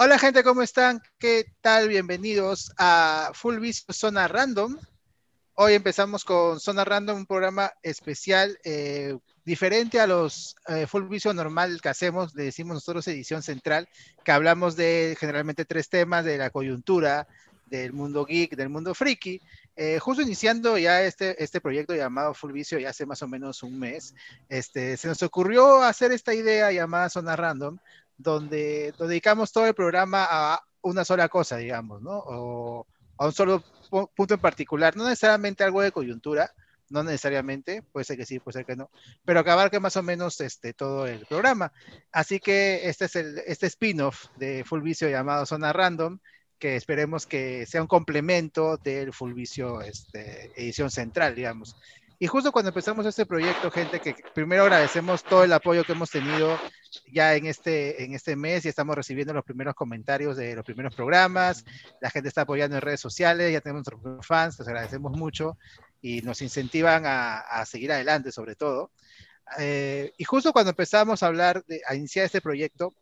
Hola gente, ¿cómo están? ¿Qué tal? Bienvenidos a Full Vision Zona Random. Hoy empezamos con Zona Random, un programa especial eh, diferente a los eh, Full Vision normal que hacemos, le decimos nosotros edición central, que hablamos de generalmente tres temas, de la coyuntura, del mundo geek, del mundo friki. Eh, justo iniciando ya este, este proyecto llamado Full Vision, ya hace más o menos un mes, este, se nos ocurrió hacer esta idea llamada Zona Random, donde, dedicamos todo el programa a una sola cosa, digamos, ¿no? O a un solo punto en particular, no necesariamente algo de coyuntura, no necesariamente, puede ser que sí, puede ser que no, pero que abarque más o menos este, todo el programa. Así que este es el este spin-off de Full Vicio llamado Zona Random, que esperemos que sea un complemento del Full Vicio este, edición central, digamos. Y justo cuando empezamos este proyecto, gente, que primero agradecemos todo el apoyo que hemos tenido ya en este, en este mes y estamos recibiendo los primeros comentarios de los primeros programas, la gente está apoyando en redes sociales, ya tenemos nuestros fans, les agradecemos mucho y nos incentivan a, a seguir adelante sobre todo. Eh, y justo cuando empezamos a hablar, de, a iniciar este proyecto,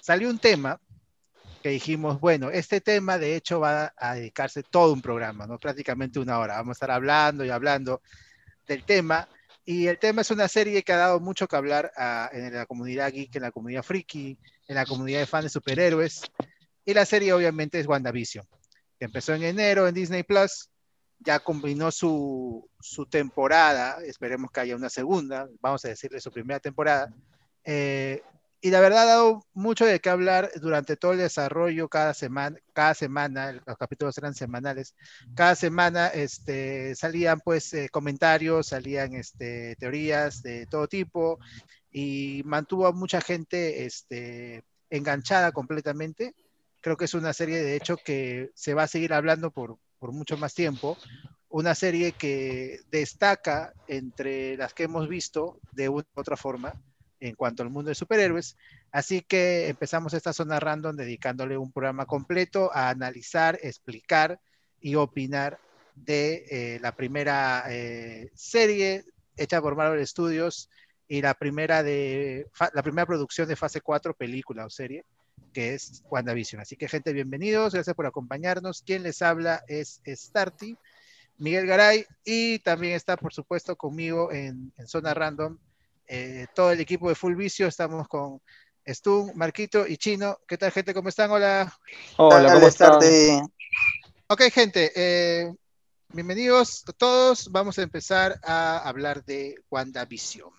salió un tema que dijimos, bueno, este tema de hecho va a dedicarse todo un programa, ¿no? Prácticamente una hora. Vamos a estar hablando y hablando del tema. Y el tema es una serie que ha dado mucho que hablar uh, en la comunidad geek, en la comunidad friki, en la comunidad de fans de superhéroes. Y la serie obviamente es WandaVision, que empezó en enero en Disney Plus, ya combinó su, su temporada, esperemos que haya una segunda, vamos a decirle su primera temporada, eh, y la verdad ha dado mucho de qué hablar durante todo el desarrollo cada semana, cada semana, los capítulos eran semanales, cada semana este, salían pues eh, comentarios, salían este, teorías de todo tipo y mantuvo a mucha gente este, enganchada completamente. Creo que es una serie de hecho que se va a seguir hablando por, por mucho más tiempo, una serie que destaca entre las que hemos visto de una u otra forma en cuanto al mundo de superhéroes. Así que empezamos esta zona random dedicándole un programa completo a analizar, explicar y opinar de eh, la primera eh, serie hecha por Marvel Studios y la primera, de, la primera producción de fase 4, película o serie, que es WandaVision. Así que gente, bienvenidos, gracias por acompañarnos. Quien les habla es Starty, Miguel Garay, y también está, por supuesto, conmigo en, en Zona Random eh, todo el equipo de Full Vicio, estamos con Stun, Marquito y Chino. ¿Qué tal, gente? ¿Cómo están? Hola. Hola, ¿cómo están? Ok, gente, eh, bienvenidos a todos. Vamos a empezar a hablar de WandaVision.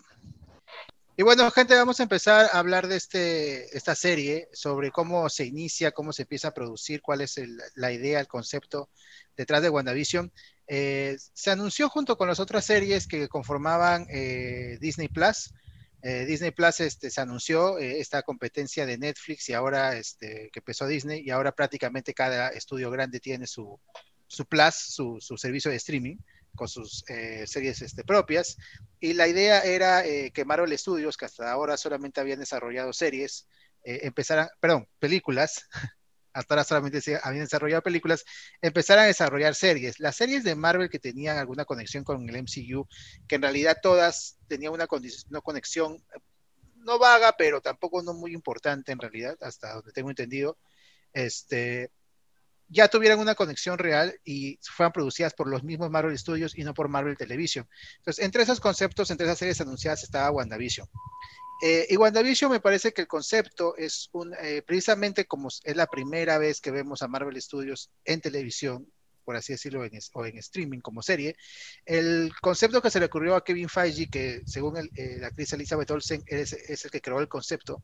Y bueno, gente, vamos a empezar a hablar de este, esta serie, sobre cómo se inicia, cómo se empieza a producir, cuál es el, la idea, el concepto detrás de WandaVision. Eh, se anunció junto con las otras series que conformaban eh, Disney Plus. Eh, Disney Plus este, se anunció esta competencia de Netflix y ahora este, que empezó Disney y ahora prácticamente cada estudio grande tiene su, su Plus, su, su servicio de streaming con sus eh, series este, propias. Y la idea era eh, que Marvel Studios, que hasta ahora solamente habían desarrollado series, eh, empezaran, perdón, películas, hasta ahora solamente se habían desarrollado películas, empezaran a desarrollar series. Las series de Marvel que tenían alguna conexión con el MCU, que en realidad todas tenían una, una conexión no vaga, pero tampoco no muy importante en realidad, hasta donde tengo entendido, este, ya tuvieran una conexión real y fueran producidas por los mismos Marvel Studios y no por Marvel Television. Entonces, entre esos conceptos, entre esas series anunciadas estaba WandaVision. Eh, y WandaVision me parece que el concepto es eh, precisamente como es la primera vez que vemos a Marvel Studios en televisión, por así decirlo, en, o en streaming como serie, el concepto que se le ocurrió a Kevin Feige, que según eh, la actriz Elizabeth Olsen es el que creó el concepto,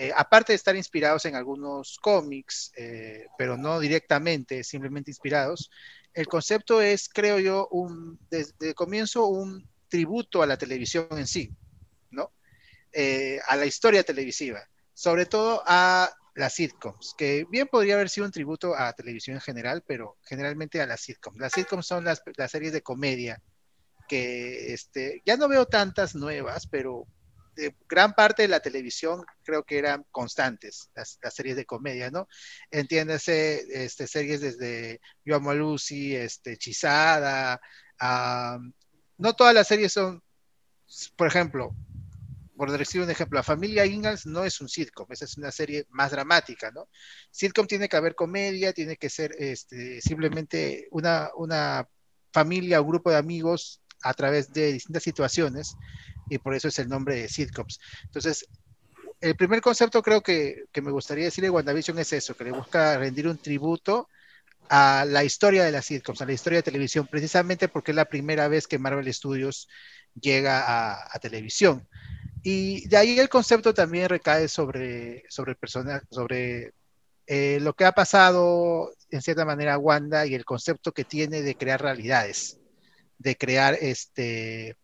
eh, aparte de estar inspirados en algunos cómics, eh, pero no directamente, simplemente inspirados, el concepto es, creo yo, un, desde el comienzo un tributo a la televisión en sí, ¿no? Eh, a la historia televisiva, sobre todo a las sitcoms, que bien podría haber sido un tributo a la televisión en general, pero generalmente a las sitcoms. Las sitcoms son las, las series de comedia que este, ya no veo tantas nuevas, pero de gran parte de la televisión creo que eran constantes, las, series de comedia, ¿no? Entiéndase, este, series desde Yo amo a Lucy, este, Chisada, no todas las series son, por ejemplo, por decir un ejemplo, la familia Ingalls no es un sitcom, esa es una serie más dramática, ¿no? Sitcom tiene que haber comedia, tiene que ser este, simplemente una familia o grupo de amigos a través de distintas situaciones y por eso es el nombre de sitcoms. Entonces, el primer concepto creo que, que me gustaría decir de WandaVision es eso, que le busca rendir un tributo a la historia de las sitcoms, a la historia de televisión, precisamente porque es la primera vez que Marvel Studios llega a, a televisión. Y de ahí el concepto también recae sobre, sobre el personaje, sobre eh, lo que ha pasado en cierta manera Wanda y el concepto que tiene de crear realidades, de crear este,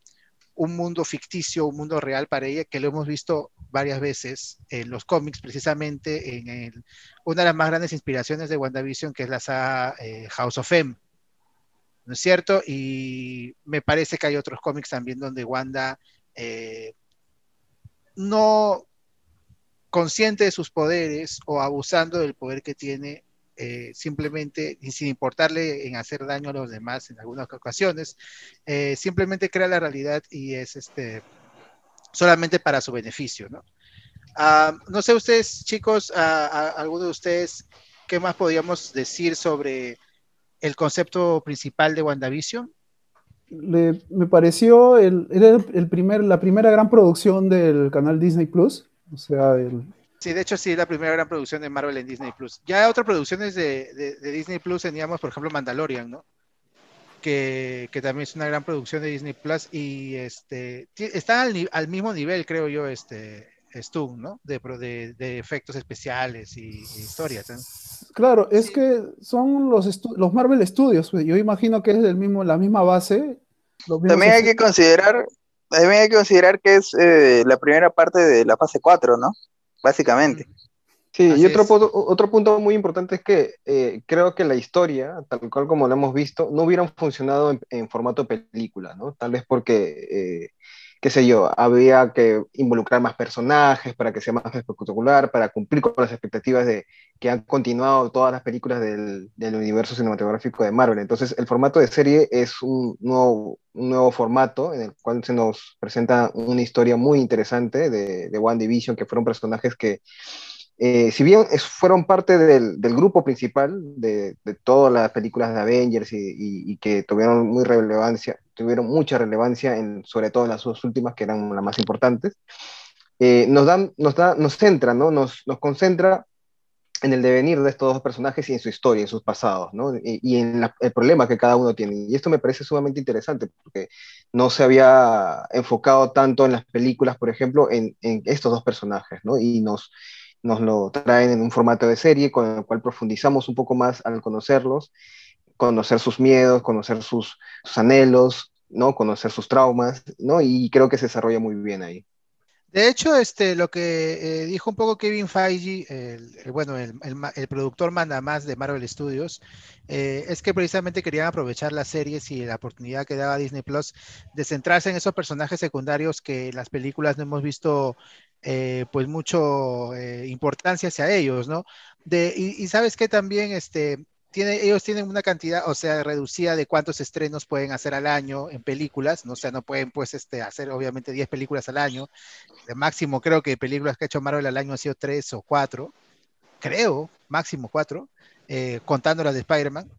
un mundo ficticio, un mundo real para ella, que lo hemos visto varias veces en los cómics, precisamente en el, una de las más grandes inspiraciones de WandaVision, que es la saga eh, House of M. ¿No es cierto? Y me parece que hay otros cómics también donde Wanda eh, no consciente de sus poderes o abusando del poder que tiene, eh, simplemente, y sin importarle en hacer daño a los demás en algunas ocasiones, eh, simplemente crea la realidad y es este solamente para su beneficio, ¿no? Ah, no sé ustedes, chicos, a, alguno de ustedes, ¿qué más podríamos decir sobre el concepto principal de WandaVision? me pareció el, el primer, la primera gran producción del canal Disney Plus. O sea, el... Sí, de hecho sí, la primera gran producción de Marvel en Disney Plus. Ya otras producciones de, de, Disney Plus teníamos, por ejemplo, Mandalorian, ¿no? Que, que, también es una gran producción de Disney Plus y este está al, al mismo nivel, creo yo, este Stu, ¿no? De, de, de efectos especiales y, y historias. ¿no? Claro, es que son los, los Marvel Studios, pues, yo imagino que es del mismo, la misma base. También hay que considerar, también hay que considerar que es eh, la primera parte de la fase 4, ¿no? Básicamente. Sí, y otro, punto, otro punto muy importante es que eh, creo que la historia, tal cual como la hemos visto, no hubieran funcionado en, en formato película, ¿no? Tal vez porque eh, qué sé yo, había que involucrar más personajes para que sea más espectacular, para cumplir con las expectativas de que han continuado todas las películas del, universo cinematográfico de Marvel. Entonces, el formato de serie es un nuevo, un nuevo formato en el cual se nos presenta una historia muy interesante de, One Division, que fueron personajes que eh, si bien fueron parte del, grupo principal de, todas las películas de Avengers y, que tuvieron muy relevancia, tuvieron mucha relevancia, en, sobre todo en las dos últimas que eran las más importantes, eh, nos, dan, nos, da, nos centra, ¿no? nos, nos concentra en el devenir de estos dos personajes y en su historia, en sus pasados, ¿no? y, y, en la, el problema que cada uno tiene. Y esto me parece sumamente interesante, porque no se había enfocado tanto en las películas, por ejemplo, en, en estos dos personajes, ¿no? y nos nos lo traen en un formato de serie con el cual profundizamos un poco más al conocerlos, conocer sus miedos, conocer sus, sus anhelos, ¿no? conocer sus traumas, ¿no? y creo que se desarrolla muy bien ahí. De hecho, este, lo que eh, dijo un poco Kevin Feige, el, el, bueno, el, el, productor manda más de Marvel Studios, eh, es que precisamente querían aprovechar las series y la oportunidad que daba Disney Plus de centrarse en esos personajes secundarios que en las películas no hemos visto eh, pues mucho eh, importancia hacia ellos, ¿no? De, y, y, sabes que también este, ellos tienen una cantidad, o sea, reducida de cuántos estrenos pueden hacer al año en películas, ¿no? o sea, no pueden pues este, hacer obviamente 10 películas al año, máximo creo que películas que ha hecho Marvel al año han sido 3 o 4, creo, máximo 4, eh, contando las de Spider-Man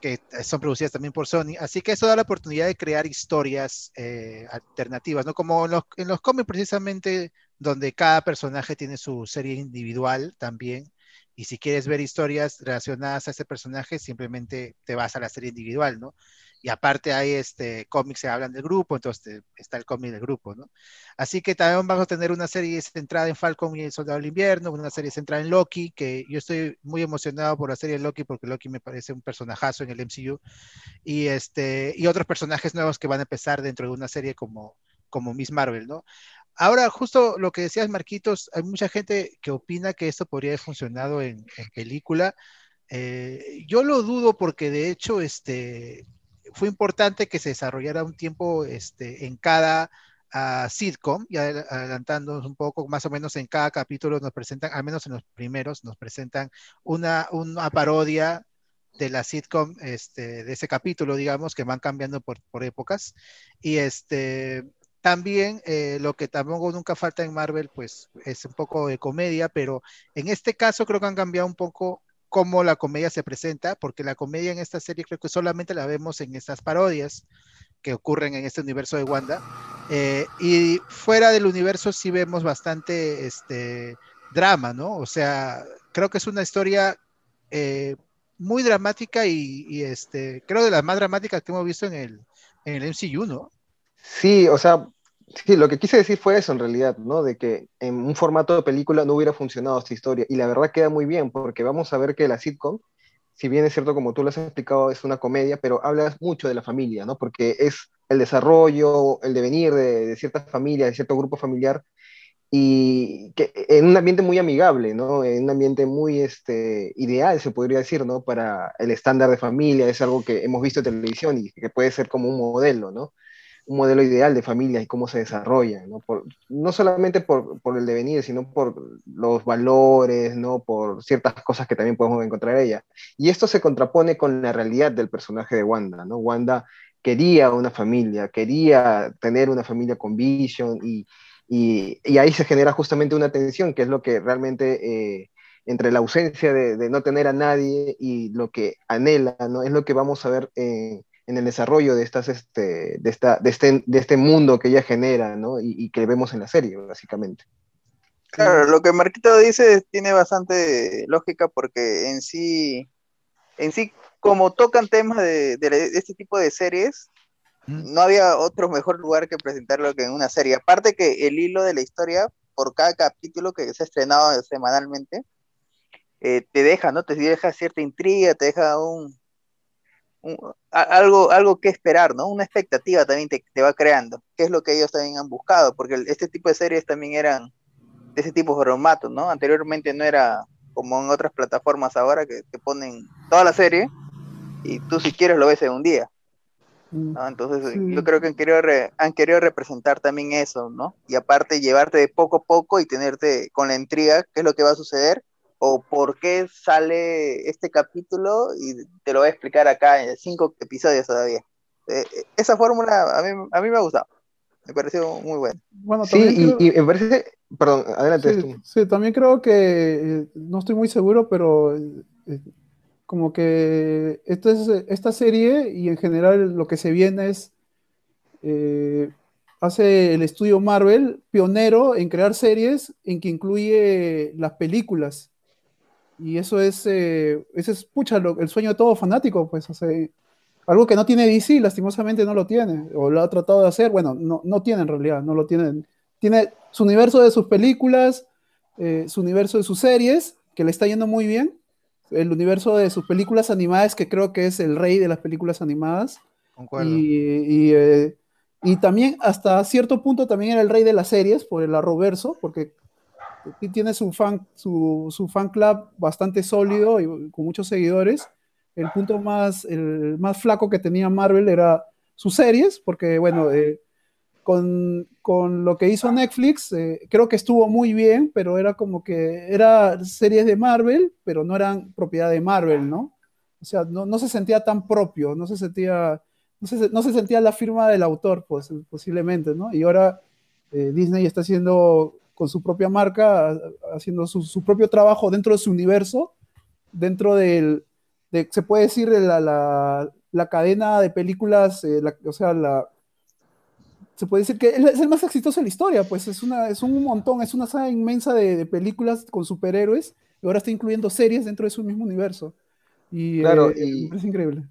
que son producidas también por Sony. Así que eso da la oportunidad de crear historias eh, alternativas, ¿no? Como en los, en los cómics precisamente, donde cada personaje tiene su serie individual también. Y si quieres ver historias relacionadas a ese personaje, simplemente te vas a la serie individual, ¿no? y aparte hay este cómics que hablan del grupo, entonces está el cómic del grupo, ¿no? Así que también vamos a tener una serie centrada en Falcon y el Soldado del Invierno, una serie centrada en Loki, que yo estoy muy emocionado por la serie de Loki porque Loki me parece un personajazo en el MCU y este y otros personajes nuevos que van a empezar dentro de una serie como como Miss Marvel, ¿no? Ahora, justo lo que decías, Marquitos, hay mucha gente que opina que esto podría haber funcionado en, en película. Eh, yo lo dudo porque de hecho, este, fue importante que se desarrollara un tiempo este, en cada uh, sitcom, y adelantándonos un poco, más o menos en cada capítulo nos presentan, al menos en los primeros, nos presentan una, una parodia de la sitcom, este, de ese capítulo, digamos, que van cambiando por, por épocas. Y este, también eh, lo que tampoco nunca falta en Marvel, pues es un poco de comedia, pero en este caso creo que han cambiado un poco cómo la comedia se presenta, porque la comedia en esta serie creo que solamente la vemos en estas parodias que ocurren en este universo de Wanda. Eh, y fuera del universo sí vemos bastante este, drama, ¿no? O sea, creo que es una historia eh, muy dramática y, este, creo de las más dramáticas que hemos visto en el, en el MCU, ¿no? Sí, o sea, sí, lo que quise decir fue eso en realidad, ¿no? De que en un formato de película no hubiera funcionado esta historia. Y la verdad queda muy bien, porque vamos a ver que la sitcom, si bien es cierto, como tú lo has explicado, es una comedia, pero hablas mucho de la familia, ¿no? Porque es el desarrollo, el devenir de, de ciertas familias, de cierto grupo familiar, y que en un ambiente muy amigable, ¿no? En un ambiente muy este, ideal, se podría decir, ¿no? Para el estándar de familia, es algo que hemos visto en televisión y que puede ser como un modelo, ¿no? Un modelo ideal de familia y cómo se desarrolla, ¿no? Por, no solamente por, por, el devenir, sino por los valores, ¿no? Por ciertas cosas que también podemos encontrar en ella. Y esto se contrapone con la realidad del personaje de Wanda, ¿no? Wanda quería una familia, quería tener una familia con Vision y y, ahí se genera justamente una tensión, que es lo que realmente eh, entre la ausencia de, no tener a nadie y lo que anhela, ¿no? Es lo que vamos a ver en el desarrollo de, estas, este, de, esta, de, este, de este mundo que ella genera, ¿no? Y, que vemos en la serie, básicamente. Claro, lo que Marquito dice tiene bastante lógica porque en sí, en sí, como tocan temas de, de este tipo de series, no había otro mejor lugar que presentarlo que en una serie. Aparte que el hilo de la historia, por cada capítulo que se ha estrenado semanalmente, eh, te deja, ¿no? Te deja cierta intriga, te deja un, algo, algo que esperar, ¿no? Una expectativa también te, va creando, que es lo que ellos también han buscado, porque este tipo de series también eran de ese tipo de formato, ¿no? Anteriormente no era como en otras plataformas ahora que te ponen toda la serie y tú si quieres lo ves en un día. Mm, Entonces yo creo que han querido, han querido representar también eso, ¿no? Y aparte llevarte de poco a poco y tenerte con la intriga, qué es lo que va a suceder, o por qué sale este capítulo, y te lo voy a explicar acá en cinco episodios todavía. Eh, eh, esa fórmula a mí, a mí me ha gustado, me pareció muy buena. Bueno, sí, y, me parece, perdón, adelante. Sí, también creo que, eh, no estoy muy seguro, pero como que esta, es, esta serie y en general lo que se viene es, eh, hace el estudio Marvel pionero en crear series en que incluye las películas. Y eso es, eh, ese es pucha, el sueño de todo fanático, pues, hace algo que no tiene DC, lastimosamente no lo tiene, o lo ha tratado de hacer, bueno, no, no tiene en realidad, no lo tiene. Tiene su universo de sus películas, eh, su universo de sus series, que le está yendo muy bien, el universo de sus películas animadas, que creo que es el rey de las películas animadas. Y, eh, y, también, hasta cierto punto, también era el rey de las series, por el arroverso, porque tiene su fan, su, su fan club bastante sólido y con muchos seguidores. El punto más, el más flaco que tenía Marvel era sus series, porque, bueno, eh, con, lo que hizo Netflix, eh, creo que estuvo muy bien, pero era como que era series de Marvel, pero no eran propiedad de Marvel, ¿no? O sea, no, se sentía tan propio, no se sentía, no se, sentía la firma del autor, pues, posiblemente, ¿no? Y ahora eh, Disney está haciendo con su propia marca, haciendo su, propio trabajo dentro de su universo, dentro del, se puede decir, la, la, cadena de películas, eh, o sea, la, se puede decir que es el más exitoso de la historia, pues es, una, es un montón, es una saga inmensa de, películas con superhéroes y ahora está incluyendo series dentro de su mismo universo. Y, claro, eh, es increíble.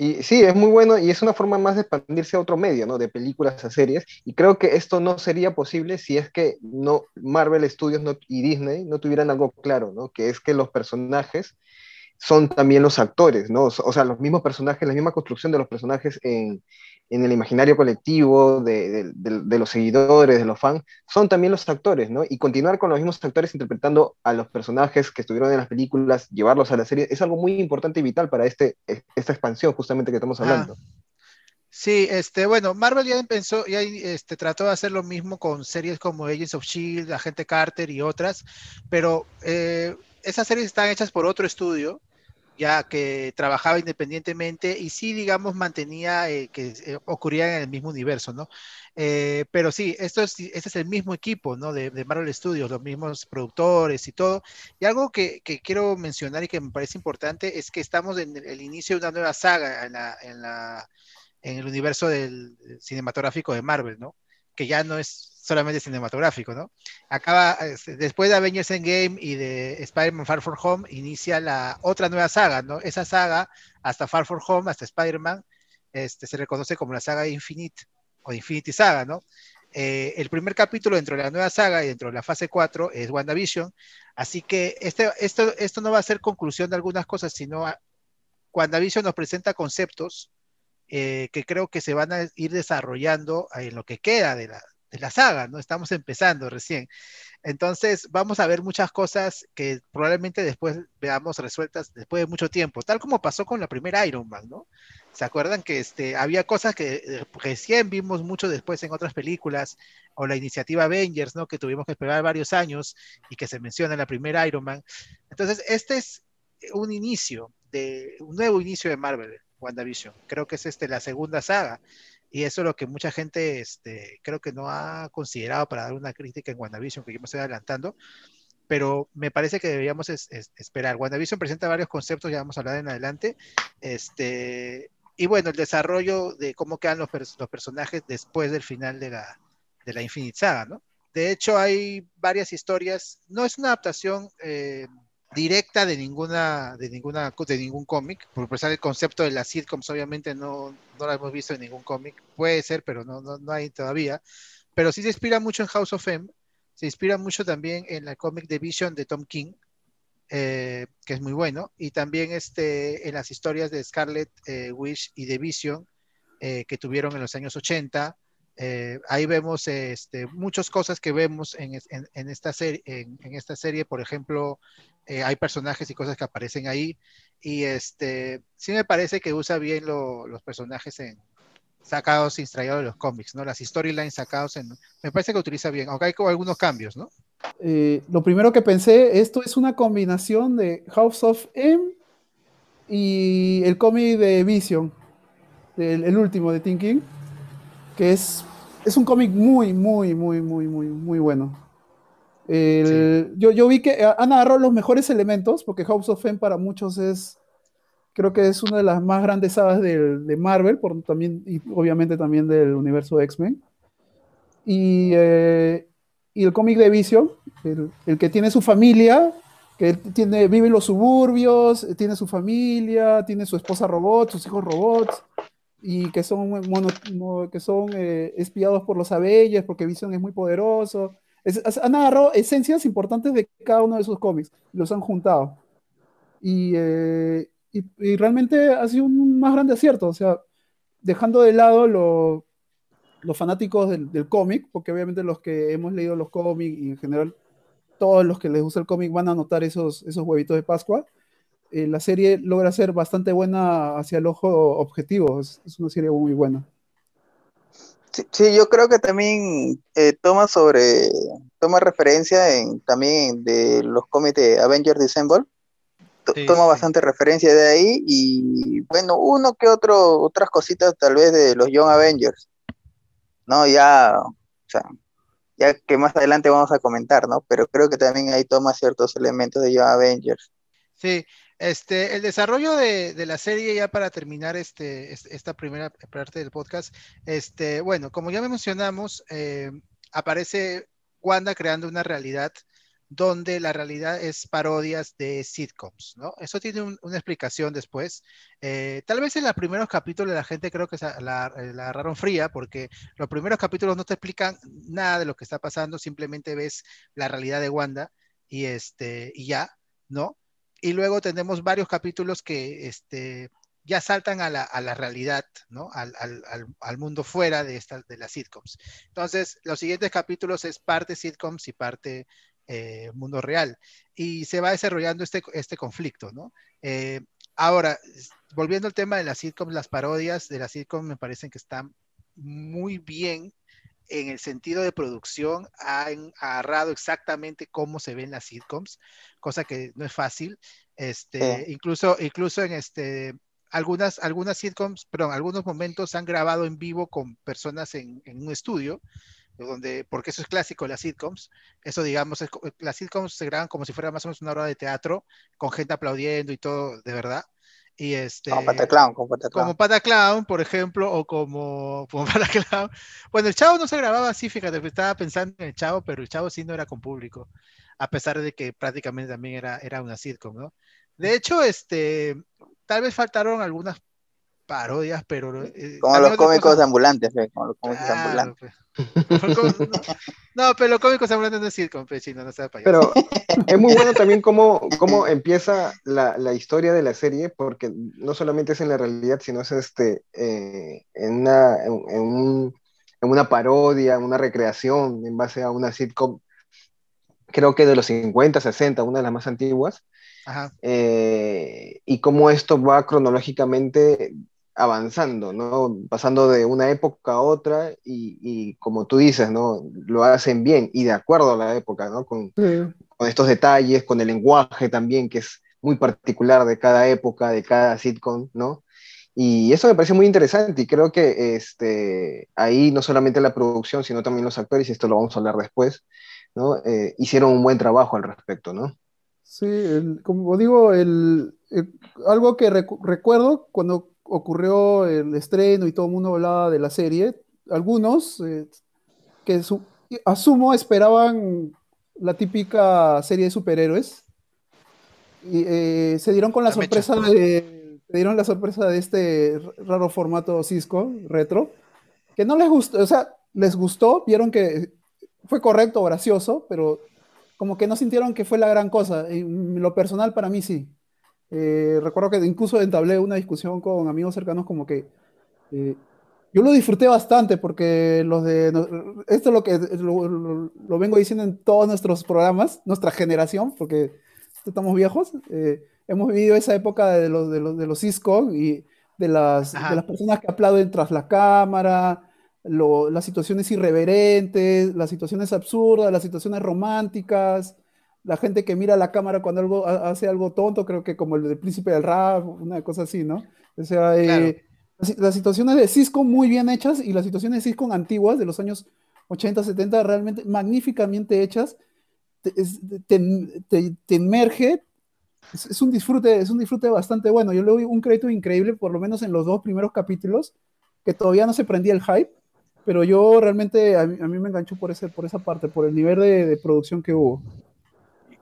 Y sí, es muy bueno y es una forma más de expandirse a otro medio, ¿no? De películas a series. Y creo que esto no sería posible si es que no Marvel Studios y Disney no tuvieran algo claro, ¿no? Que es que los personajes son también los actores, ¿no? O sea, los mismos personajes, la misma construcción de los personajes en, en el imaginario colectivo de, los seguidores, de los fans, son también los actores, ¿no? Y continuar con los mismos actores interpretando a los personajes que estuvieron en las películas, llevarlos a la serie, es algo muy importante y vital para este, esta expansión justamente que estamos hablando. Sí, este, bueno, Marvel ya pensó, ya este, trató de hacer lo mismo con series como Agents of Shield, Agente Carter y otras, pero eh, esas series están hechas por otro estudio ya que trabajaba independientemente y sí, digamos, mantenía eh, que eh, ocurría en el mismo universo, ¿no? Eh, pero sí, esto es, este es el mismo equipo, ¿no? De, Marvel Studios, los mismos productores y todo. Y algo que, que, quiero mencionar y que me parece importante es que estamos en el inicio de una nueva saga en, la, en, la, en el universo del cinematográfico de Marvel, ¿no? Que ya no es solamente cinematográfico, ¿no? Acaba, después de Avengers Endgame y de Spider-Man Far From Home, inicia la otra nueva saga, ¿no? Esa saga, hasta Far From Home, hasta Spider-Man, este, se reconoce como la saga Infinite o Infinity Saga, ¿no? Eh, el primer capítulo dentro de la nueva saga y dentro de la fase 4 es WandaVision, así que este, esto, esto no va a ser conclusión de algunas cosas, sino a, WandaVision nos presenta conceptos eh, que creo que se van a ir desarrollando en lo que queda de la, de la saga, ¿no? Estamos empezando recién. Entonces, vamos a ver muchas cosas que probablemente después veamos resueltas después de mucho tiempo, tal como pasó con la primera Iron Man, ¿no? ¿Se acuerdan que este, había cosas que eh, recién vimos mucho después en otras películas, o la iniciativa Avengers, ¿no? Que tuvimos que esperar varios años y que se menciona en la primera Iron Man. Entonces, este es un inicio, de un nuevo inicio de Marvel, WandaVision. Creo que es este, la segunda saga. Y eso es lo que mucha gente este, creo que no ha considerado para dar una crítica en WandaVision, que yo me estoy adelantando, pero me parece que deberíamos es, es, esperar. WandaVision presenta varios conceptos, ya vamos a hablar en adelante. Este, y bueno, el desarrollo de cómo quedan los, los personajes después del final de la, de la Infinite Saga, ¿no? De hecho, hay varias historias, no es una adaptación eh, directa de ninguna de ninguna de ningún cómic por empezar el concepto de las sitcoms obviamente no, no lo hemos visto en ningún cómic puede ser pero no, no, no hay todavía pero sí se inspira mucho en House of M se inspira mucho también en la cómic de Vision de Tom King eh, que es muy bueno y también este en las historias de Scarlet eh, Witch y de Vision eh, que tuvieron en los años 80 eh, ahí vemos este, muchas cosas que vemos en, esta, serie, en, esta serie, por ejemplo, eh, hay personajes y cosas que aparecen ahí, y este, sí me parece que usa bien lo, los personajes en, sacados, extraídos de los cómics, ¿no? Las storylines sacados en... Me parece que utiliza bien, aunque hay como algunos cambios, ¿no? Eh, lo primero que pensé, esto es una combinación de House of M y el cómic de Vision, el, el último de Thinking que es, es un cómic muy, muy, muy, muy, muy, muy bueno. El, sí. yo, yo, vi que han agarrado los mejores elementos, porque House of Fame para muchos es, creo que es una de las más grandes sagas de, de Marvel, por, también, y obviamente también del universo de X-Men. Y, eh, y, el cómic de Vision, el, el, que tiene su familia, que tiene, vive en los suburbios, tiene su familia, tiene su esposa robot, sus hijos robots, y que son, mono, que son eh, espiados por los Avengers porque Vision es muy poderoso. Es, han agarrado esencias importantes de cada uno de esos cómics, los han juntado. Y, eh, y, y, realmente ha sido un más grande acierto, o sea, dejando de lado lo, los fanáticos del, del cómic, porque obviamente los que hemos leído los cómics y en general todos los que les gusta el cómic van a notar esos, esos huevitos de Pascua eh, la serie logra ser bastante buena hacia el ojo objetivo. Es, es una serie muy buena. Sí, sí yo creo que también eh, toma sobre, toma referencia en también de los cómics de Avengers Dissemble. Sí, toma sí. bastante referencia de ahí y bueno, uno que otro, otras cositas tal vez de los Young Avengers. No, ya, o sea, ya que más adelante vamos a comentar, ¿no? Pero creo que también ahí toma ciertos elementos de Young Avengers. Sí, este, el desarrollo de, la serie, ya para terminar este, esta primera parte del podcast, este, bueno, como ya mencionamos, eh, aparece Wanda creando una realidad donde la realidad es parodias de sitcoms, ¿no? Eso tiene un, una explicación después. Eh, tal vez en los primeros capítulos la gente creo que la, la, la, agarraron fría porque los primeros capítulos no te explican nada de lo que está pasando, simplemente ves la realidad de Wanda y, este, y ya, ¿no? Y luego tenemos varios capítulos que este, ya saltan a la, a la realidad, ¿no? Al, al, al, mundo fuera de, de las sitcoms. Entonces, los siguientes capítulos es parte sitcoms y parte eh, mundo real. Y se va desarrollando este, este conflicto, ¿no? Eh, ahora, volviendo al tema de las sitcoms, las parodias de las sitcoms me parecen que están muy bien en el sentido de producción han agarrado exactamente cómo se ven las sitcoms, cosa que no es fácil. Este, incluso, incluso en este, algunas, algunas sitcoms, perdón, algunos momentos han grabado en vivo con personas en, en un estudio, donde, porque eso es clásico de las sitcoms, eso digamos, las sitcoms se graban como si fuera más o menos una hora de teatro, con gente aplaudiendo y todo, de verdad. Y este, como Pataclown, como Pataclown. Como Pataclown, por ejemplo, o como, como Pataclown. Bueno, el Chavo no se grababa así, fíjate, estaba pensando en el Chavo, pero el Chavo sí no era con público, a pesar de que prácticamente también era, era una sitcom, ¿no? De hecho, este, tal vez faltaron algunas parodias, pero... Eh, como los cómicos ambulantes, ¿eh? como los cómicos ambulantes. Pues. no, pero los cómicos ambulantes no es sitcom, chino, no sea payaso. Pero es muy bueno también cómo, cómo empieza la, la, historia de la serie, porque no solamente es en la realidad, sino es este, eh, en, una, en, un, en una parodia, en una recreación en base a una sitcom, creo que de los 50, 60, una de las más antiguas. Eh, y cómo esto va cronológicamente avanzando, ¿no? Pasando de una época a otra y, como tú dices, ¿no? Lo hacen bien y de acuerdo a la época, ¿no? Con, con, estos detalles, con el lenguaje también, que es muy particular de cada época, de cada sitcom, ¿no? Y eso me parece muy interesante y creo que este, ahí no solamente la producción, sino también los actores, y esto lo vamos a hablar después, ¿no? Eh, hicieron un buen trabajo al respecto, ¿no? Sí, como digo, el, algo que recuerdo cuando ocurrió el estreno y todo el mundo hablaba de la serie, algunos eh, que asumo esperaban la típica serie de superhéroes y eh, se dieron con la, sorpresa de dieron la sorpresa de este raro formato Cisco retro que no les gustó, o sea, les gustó, vieron que fue correcto, gracioso, pero como que no sintieron que fue la gran cosa. En lo personal para mí sí. Eh, recuerdo que incluso entablé una discusión con amigos cercanos como que eh, yo lo disfruté bastante porque los de esto es lo que lo, vengo diciendo en todos nuestros programas, nuestra generación, porque estamos viejos, eh, hemos vivido esa época de los de los, de los Cisco y de las, de las personas que aplauden tras la cámara, las situaciones irreverentes, las situaciones absurdas, las situaciones románticas, la gente que mira la cámara cuando algo hace algo tonto, creo que como el del príncipe del rap, una cosa así, ¿no? O sea, eh, las, situaciones de Cisco muy bien hechas y las situaciones de Cisco antiguas de los años 80, 70 realmente magníficamente hechas, te, te, emerge, es, un disfrute, es un disfrute bastante bueno. Yo le doy un crédito increíble, por lo menos en los dos primeros capítulos, que todavía no se prendía el hype, pero yo realmente, a mí, me enganchó por, ese, por esa parte, por el nivel de producción que hubo.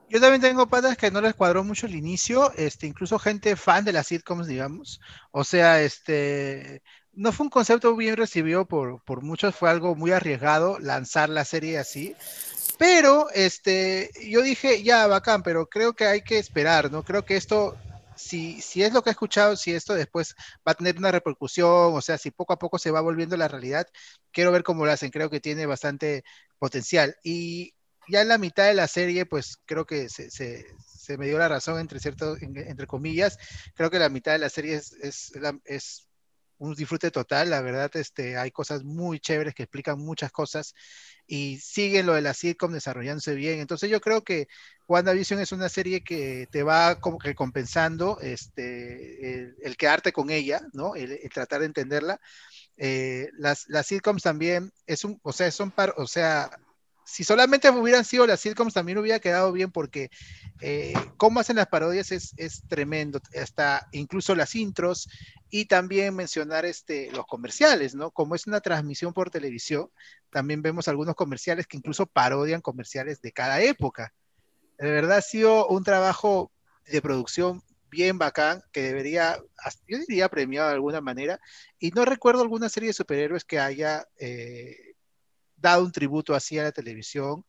Yo también tengo patas que no les cuadró mucho el inicio, este, incluso gente fan de las sitcoms, digamos. O sea, este, no fue un concepto bien recibido por, por muchos, fue algo muy arriesgado lanzar la serie así. Pero, este, yo dije, ya, bacán, pero creo que hay que esperar, ¿no? Creo que esto si, si, es lo que he escuchado, si esto después va a tener una repercusión, o sea, si poco a poco se va volviendo la realidad, quiero ver cómo lo hacen, creo que tiene bastante potencial. Y ya en la mitad de la serie, pues creo que se, se, se me dio la razón entre cierto, entre comillas. Creo que la mitad de la serie es, es, es, un disfrute total, la verdad, este, hay cosas muy chéveres que explican muchas cosas y siguen lo de la sitcom desarrollándose bien. Entonces yo creo que WandaVision es una serie que te va como que compensando este, el, quedarte con ella, ¿no? El, tratar de entenderla. Eh, las, las sitcoms también es un, o sea, son par, o sea, si solamente hubieran sido las sitcoms también hubiera quedado bien porque eh, cómo hacen las parodias es, tremendo, hasta incluso las intros y también mencionar este, los comerciales, ¿no? Como es una transmisión por televisión, también vemos algunos comerciales que incluso parodian comerciales de cada época. De verdad ha sido un trabajo de producción bien bacán que debería, yo diría premiado de alguna manera, y no recuerdo alguna serie de superhéroes que haya... Eh, dado un tributo así a la televisión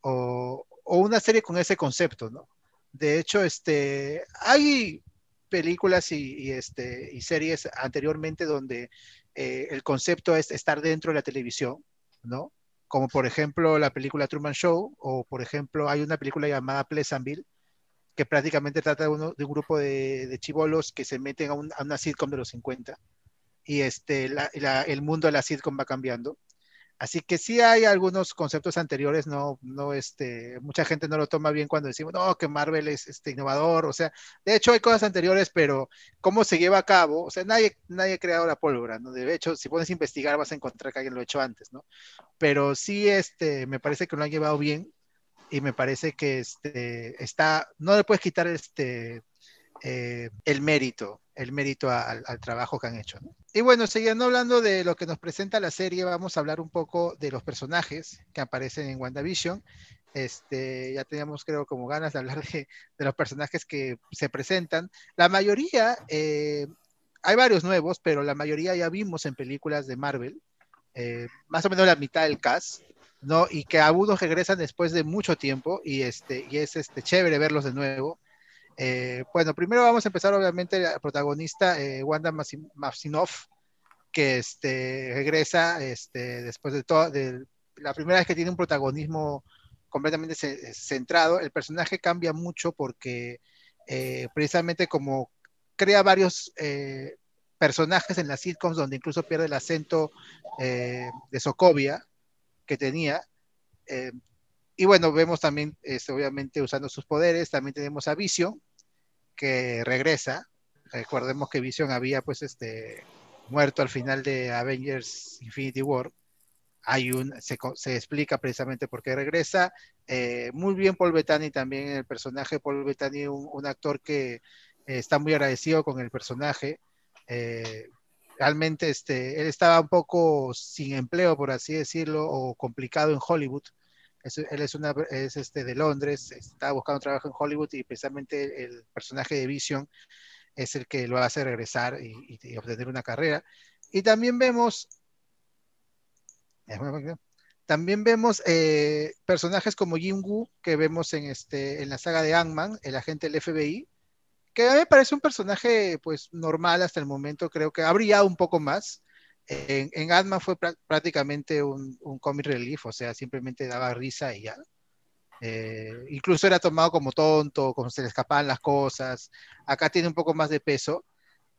o, una serie con ese concepto, ¿no? De hecho, este, hay películas y, este, y series anteriormente donde eh, el concepto es estar dentro de la televisión, ¿no? Como por ejemplo la película Truman Show, o por ejemplo hay una película llamada Pleasantville, que prácticamente trata de, un grupo de, de que se meten a, una sitcom de los 50 y este, el mundo de la sitcom va cambiando. Así que sí hay algunos conceptos anteriores, no, no, este, mucha gente no lo toma bien cuando decimos, no, que Marvel es este, innovador, o sea, de hecho hay cosas anteriores, pero cómo se lleva a cabo, o sea, nadie, nadie ha creado la pólvora, ¿no? De hecho, si pones a investigar vas a encontrar que alguien lo ha hecho antes, ¿no? Pero sí, este, me parece que lo han llevado bien y me parece que este, está, no le puedes quitar este, eh, el mérito, el mérito al, trabajo que han hecho. Y bueno, siguiendo hablando de lo que nos presenta la serie, vamos a hablar un poco de los personajes que aparecen en WandaVision. Este, ya teníamos, creo, como ganas de hablar de, los personajes que se presentan. La mayoría, eh, hay varios nuevos, pero la mayoría ya vimos en películas de Marvel, eh, más o menos la mitad del cast. ¿no? Y que algunos regresan después de mucho tiempo y, este, y es este, chévere verlos de nuevo. Eh, bueno, primero vamos a empezar, obviamente, la protagonista, eh, Wanda Maximoff, que este, regresa este, después de todo, de la primera vez que tiene un protagonismo completamente centrado. El personaje cambia mucho porque eh, precisamente como crea varios personajes en las sitcoms donde incluso pierde el acento de Sokovia que tenía. y bueno, vemos también, este, obviamente, usando sus poderes. También tenemos a Vision, que regresa. Recordemos que Vision había pues este muerto al final de Avengers Infinity War. Hay un, se, explica precisamente por qué regresa. Eh, muy bien Paul Bettany también, el personaje Paul Bettany, un, actor que eh, está muy agradecido con el personaje. Eh, realmente este, él estaba un poco sin empleo, por así decirlo, o complicado en Hollywood él es, una, es este de Londres, está buscando trabajo en Hollywood y precisamente el, personaje de Vision es el que lo hace regresar y, obtener una carrera. Y también vemos, también vemos eh, personajes como Jim Woo, que vemos en, este, la saga de Ant-Man, el agente del FBI, que a mí me parece un personaje pues normal hasta el momento, creo que ha brillado un poco más, en, en fue prácticamente un, un comic relief, o sea, simplemente daba risa y ya. Eh, incluso era tomado como tonto, como se le escapaban las cosas. Acá tiene un poco más de peso.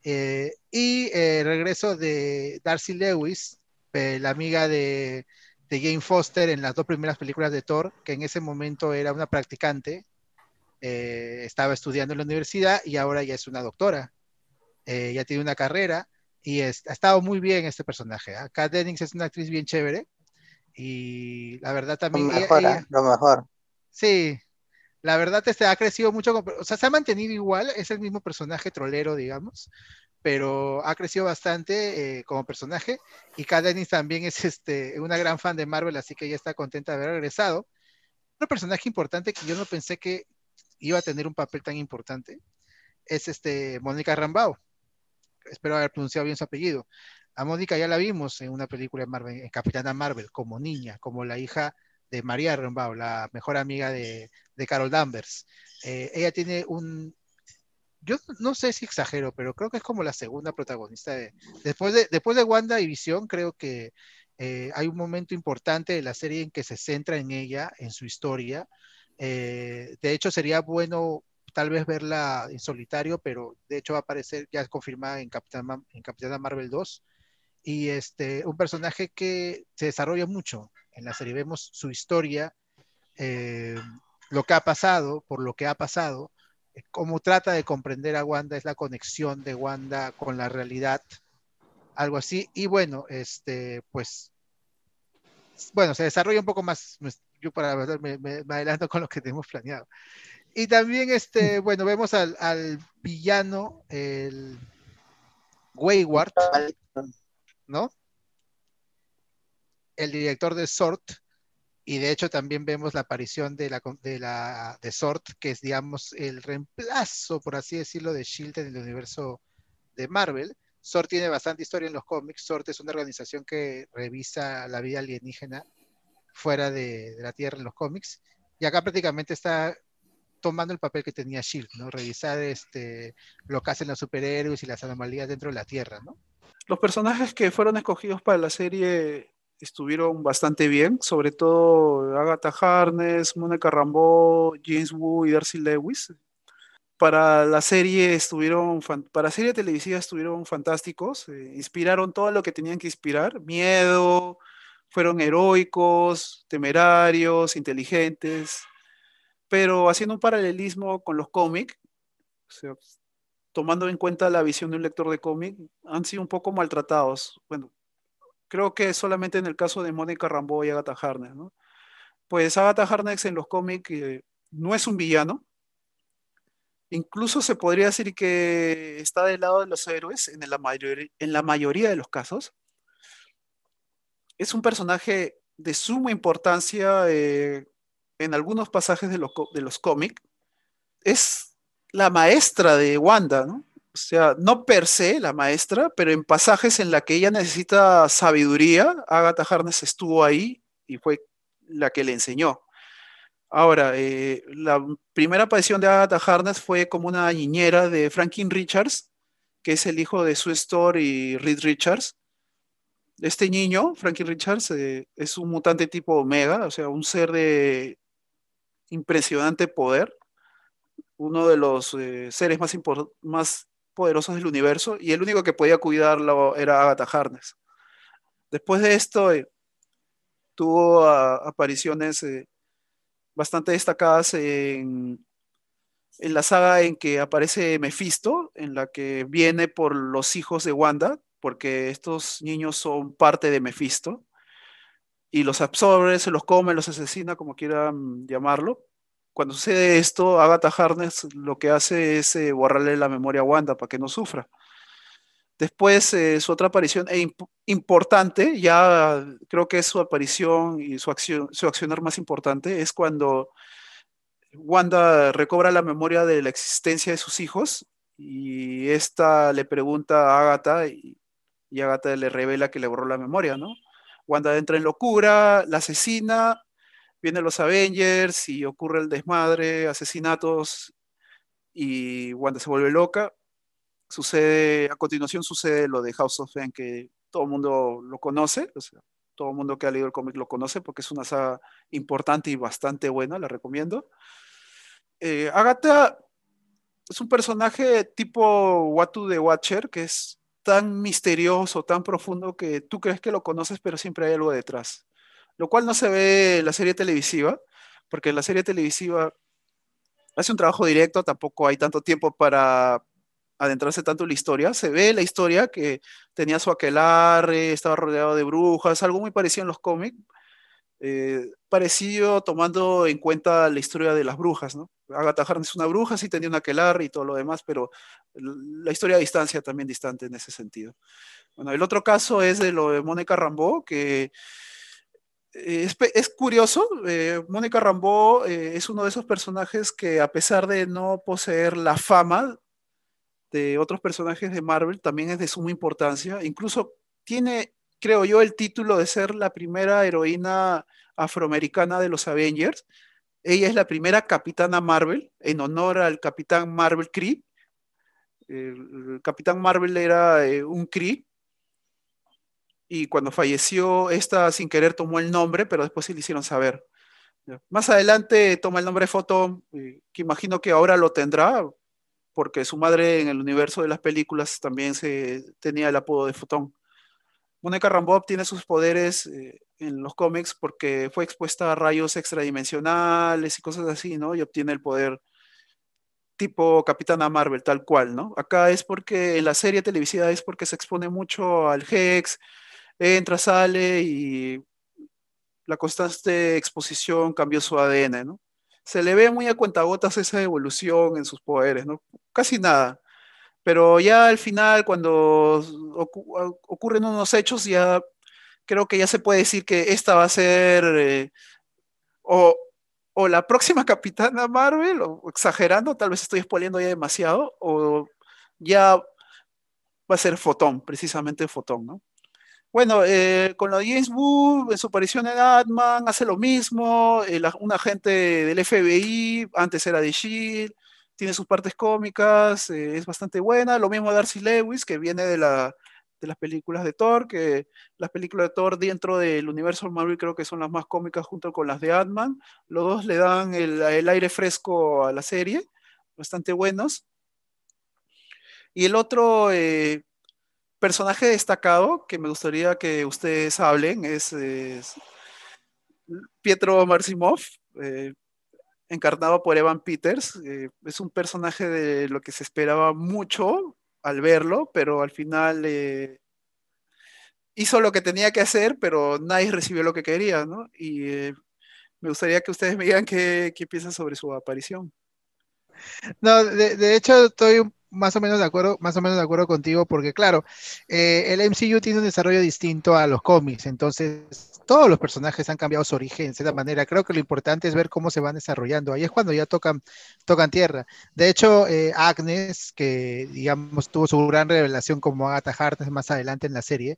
Eh, y el eh, regreso de Darcy Lewis, la amiga de, de, Jane Foster en las dos primeras películas de Thor, que en ese momento era una practicante, estaba estudiando en la universidad y ahora ya es una doctora. ya tiene una carrera y ha estado muy bien este personaje. ¿ah? Dennings es una actriz bien chévere y la verdad también... Lo mejor, ¿eh? lo mejor. Sí, la verdad este ha crecido mucho, o sea, se ha mantenido igual, es el mismo personaje trolero, digamos, pero ha crecido bastante eh, como personaje y Kat Dennings también es este, una gran fan de Marvel, así que ya está contenta de haber regresado. Otro personaje importante que yo no pensé que iba a tener un papel tan importante es este Mónica Rambao espero haber pronunciado bien su apellido. A Mónica ya la vimos en una película de Marvel, en Capitana Marvel, como niña, como la hija de María Rambao, la mejor amiga de, Carol Danvers. Eh, ella tiene un, yo no sé si exagero, pero creo que es como la segunda protagonista. De, después, de, después de Wanda y Visión, creo que eh, hay un momento importante de la serie en que se centra en ella, en su historia. Eh, de hecho, sería bueno tal vez verla en solitario, pero de hecho va a aparecer ya confirmada en Capitana, en Capitana Marvel 2. Y este, un personaje que se desarrolla mucho en la serie. Vemos su historia, eh, lo que ha pasado, por lo que ha pasado, eh, cómo trata de comprender a Wanda, es la conexión de Wanda con la realidad, algo así. Y bueno, este, pues, bueno, se desarrolla un poco más. Yo para me, me, me adelanto con lo que tenemos planeado. Y también, este, bueno, vemos al, villano, el Wayward, ¿no? El director de Sort, y de hecho también vemos la aparición de la de la de Sort, que es digamos el reemplazo, por así decirlo, de Shield en el universo de Marvel. Sort tiene bastante historia en los cómics. Sort es una organización que revisa la vida alienígena fuera de, de la Tierra en los cómics. Y acá prácticamente está tomando el papel que tenía Shield. Revisar este, lo que hacen los superhéroes y las anomalías dentro de la Tierra, ¿no? Los personajes que fueron escogidos para la serie estuvieron bastante bien, sobre todo Agatha Harness, Monica Rambeau, James Wu y Darcy Lewis. Para la serie estuvieron, para serie televisiva estuvieron fantásticos, eh, inspiraron todo lo que tenían que inspirar, miedo, fueron heroicos, temerarios, inteligentes, pero haciendo un paralelismo con los cómics, tomando en cuenta la visión de un lector de cómic, han sido un poco maltratados. Bueno, creo que solamente en el caso de Mónica Rambeau y Agatha Harkness, ¿no? Pues Agatha Harkness en los cómics eh, no es un villano, incluso se podría decir que está del lado de los héroes en la, en la mayoría de los casos. Es un personaje de suma importancia eh, en algunos pasajes de los, de los cómics. Es la maestra de Wanda, ¿no? O sea, no per se la maestra, pero en pasajes en la que ella necesita sabiduría, Agatha Harness estuvo ahí y fue la que le enseñó. Ahora, eh, la primera aparición de Agatha Harness fue como una niñera de Franklin Richards, que es el hijo de Sue Storr y Reed Richards. Este niño, Franklin Richards, eh, es un mutante tipo Omega, o sea, un ser de impresionante poder, uno de los eh, seres más, más poderosos del universo, y el único que podía cuidarlo era Agatha Harness. Después de esto, tuvo ah, apariciones bastante destacadas en, en la saga en que aparece Mephisto, en la que viene por los hijos de Wanda, porque estos niños son parte de Mephisto, y los absorbe, se los come, los asesina, como quieran llamarlo. Cuando sucede esto, Agatha Harness lo que hace es eh, borrarle la memoria a Wanda para que no sufra. Después, eh, su otra aparición e importante, ya creo que es su aparición y su, acción, su accionar más importante, es cuando Wanda recobra la memoria de la existencia de sus hijos y esta le pregunta a Agatha y, y Agatha le revela que le borró la memoria, ¿no? Wanda entra en locura, la asesina, vienen los Avengers y ocurre el desmadre, asesinatos y Wanda se vuelve loca sucede, a continuación sucede lo de House of M, que todo el mundo lo conoce, o sea, todo el mundo que ha leído el cómic lo conoce porque es una saga importante y bastante buena, la recomiendo. Eh, Agatha es un personaje tipo Watu de Watcher, que es tan misterioso, tan profundo que tú crees que lo conoces, pero siempre hay algo detrás. Lo cual no se ve en la serie televisiva, porque la serie televisiva hace un trabajo directo, tampoco hay tanto tiempo para adentrarse tanto en la historia. Se ve la historia que tenía su aquelarre, estaba rodeado de brujas, algo muy parecido en los cómics, eh, parecido tomando en cuenta la historia de las brujas, ¿no? Agatha Harkness es una bruja, sí tenía un aquelarre y todo lo demás, pero la historia a distancia también distante en ese sentido. Bueno, el otro caso es de lo de Mónica Rambeau, que es, es, curioso, eh, Mónica Rambeau eh, es uno de esos personajes que a pesar de no poseer la fama de otros personajes de Marvel también es de suma importancia. Incluso tiene, creo yo, el título de ser la primera heroína afroamericana de los Avengers. Ella es la primera capitana Marvel, en honor al capitán Marvel Kree. El, capitán Marvel era eh, un Kree. Y cuando falleció, esta sin querer tomó el nombre, pero después se le hicieron saber. Más adelante toma el nombre Photon, eh, que imagino que ahora lo tendrá, porque su madre en el universo de las películas también se, tenía el apodo de Fotón. Mónica Rambeau obtiene sus poderes eh, en los cómics porque fue expuesta a rayos extradimensionales y cosas así, ¿no? Y obtiene el poder tipo Capitana Marvel, tal cual, ¿no? Acá es porque en la serie televisiva es porque se expone mucho al Hex, entra, sale y la constante exposición cambió su ADN, ¿no? se le ve muy a cuentagotas esa evolución en sus poderes, ¿no? Casi nada. Pero ya al final, cuando ocurren unos hechos, ya creo que ya se puede decir que esta va a ser eh, o, la próxima Capitana Marvel, o exagerando, tal vez estoy spoileando ya demasiado, o ya va a ser Fotón, precisamente Fotón, ¿no? Bueno, eh, con lo de James en su aparición en Batman, hace lo mismo. un agente del FBI, antes era de Shield, tiene sus partes cómicas, eh, es bastante buena. Lo mismo Darcy Lewis, que viene de, la, de las películas de Thor, que las películas de Thor dentro del universo Marvel creo que son las más cómicas junto con las de Ant-Man. Los dos le dan el, el aire fresco a la serie, bastante buenos. Y el otro, eh, personaje destacado que me gustaría que ustedes hablen es, Pietro Marsimov, eh, encarnado por Evan Peters. Eh, es un personaje de lo que se esperaba mucho al verlo, pero al final eh, hizo lo que tenía que hacer, pero nadie recibió lo que quería, ¿no? Y me gustaría que ustedes me digan qué, qué piensan sobre su aparición. No, de, de hecho estoy más o menos de acuerdo, más o menos de acuerdo contigo, porque claro, eh, el MCU tiene un desarrollo distinto a los cómics, entonces todos los personajes han cambiado su origen de cierta manera. Creo que lo importante es ver cómo se van desarrollando. Ahí es cuando ya tocan, tocan tierra. De hecho, eh, Agnes, que digamos tuvo su gran revelación como Agatha Harkness más adelante en la serie,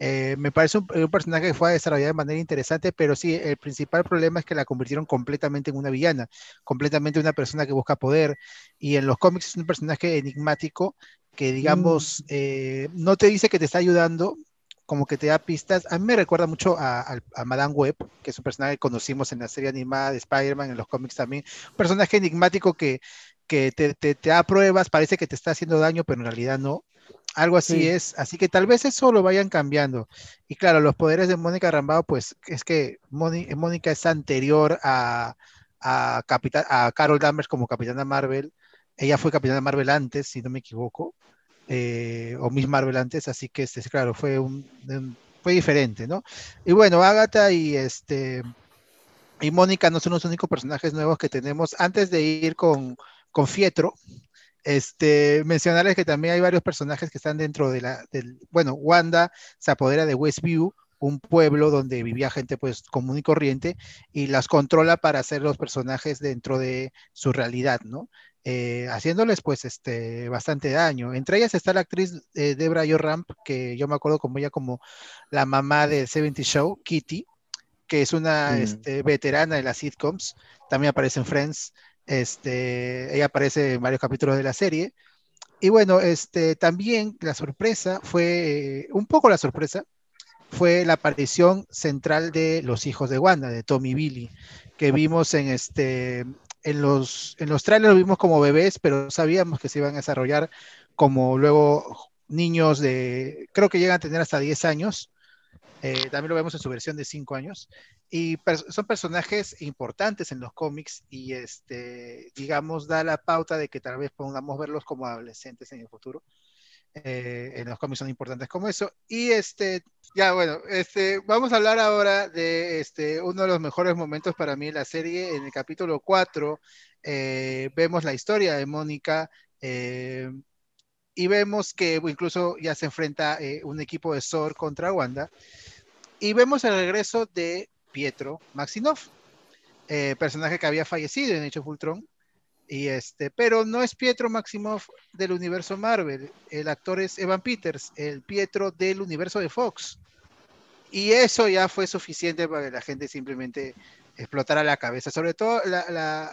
eh, me parece un, personaje que fue desarrollado de manera interesante, pero sí, el principal problema es que la convirtieron completamente en una villana, completamente una persona que busca poder. Y en los cómics es un personaje enigmático que, digamos, mm. eh, no te dice que te está ayudando, como que te da pistas. A mí me recuerda mucho a, Madame Web, que es un personaje que conocimos en la serie animada de Spider-Man, en los cómics también. Un personaje enigmático que, que te, te, te, da pruebas, parece que te está haciendo daño, pero en realidad no. Algo así es, así que tal vez eso lo vayan cambiando. Y claro, los poderes de Mónica Rambao, pues es que Mónica es anterior a, a, a Carol Danvers como Capitana Marvel. Ella fue Capitana Marvel antes, si no me equivoco, eh, o Miss Marvel antes, así que este, claro, fue, un, fue diferente, ¿no? Y bueno, Agatha y este y Mónica no son los únicos personajes nuevos que tenemos. Antes de ir con, con Fietro, este, mencionarles que también hay varios personajes que están dentro de la, bueno, Wanda se apodera de Westview, un pueblo donde vivía gente pues común y corriente y las controla para hacer los personajes dentro de su realidad, ¿no? Eh, haciéndoles pues este bastante daño. Entre ellas está la actriz eh, Debra Ramp, que yo me acuerdo como ella como la mamá de 70 Show, Kitty, que es una mm. este, veterana de las sitcoms, también aparece en Friends, este, ella aparece en varios capítulos de la serie. Y bueno, este, también la sorpresa fue, un poco la sorpresa, fue la aparición central de los hijos de Wanda, de Tommy Billy, que vimos en este, en los, en los trailers vimos como bebés, pero sabíamos que se iban a desarrollar como luego niños de, creo que llegan a tener hasta 10 años, eh, también lo vemos en su versión de 5 años, y son personajes importantes en los cómics y este, digamos, da la pauta de que tal vez podamos verlos como adolescentes en el futuro. Eh, en los cómics son importantes como eso. Y este, ya bueno, este, vamos a hablar ahora de este, uno de los mejores momentos para mí en la serie. En el capítulo 4 eh, vemos la historia de Mónica eh, y vemos que incluso ya se enfrenta un equipo de Sor contra Wanda. Y vemos el regreso de Pietro Maximoff, eh, personaje que había fallecido en Hecho Fultron. Y este, pero no es Pietro Maximoff del universo Marvel, el actor es Evan Peters, el Pietro del universo de Fox. Y eso ya fue suficiente para que la gente simplemente explotara la cabeza, sobre todo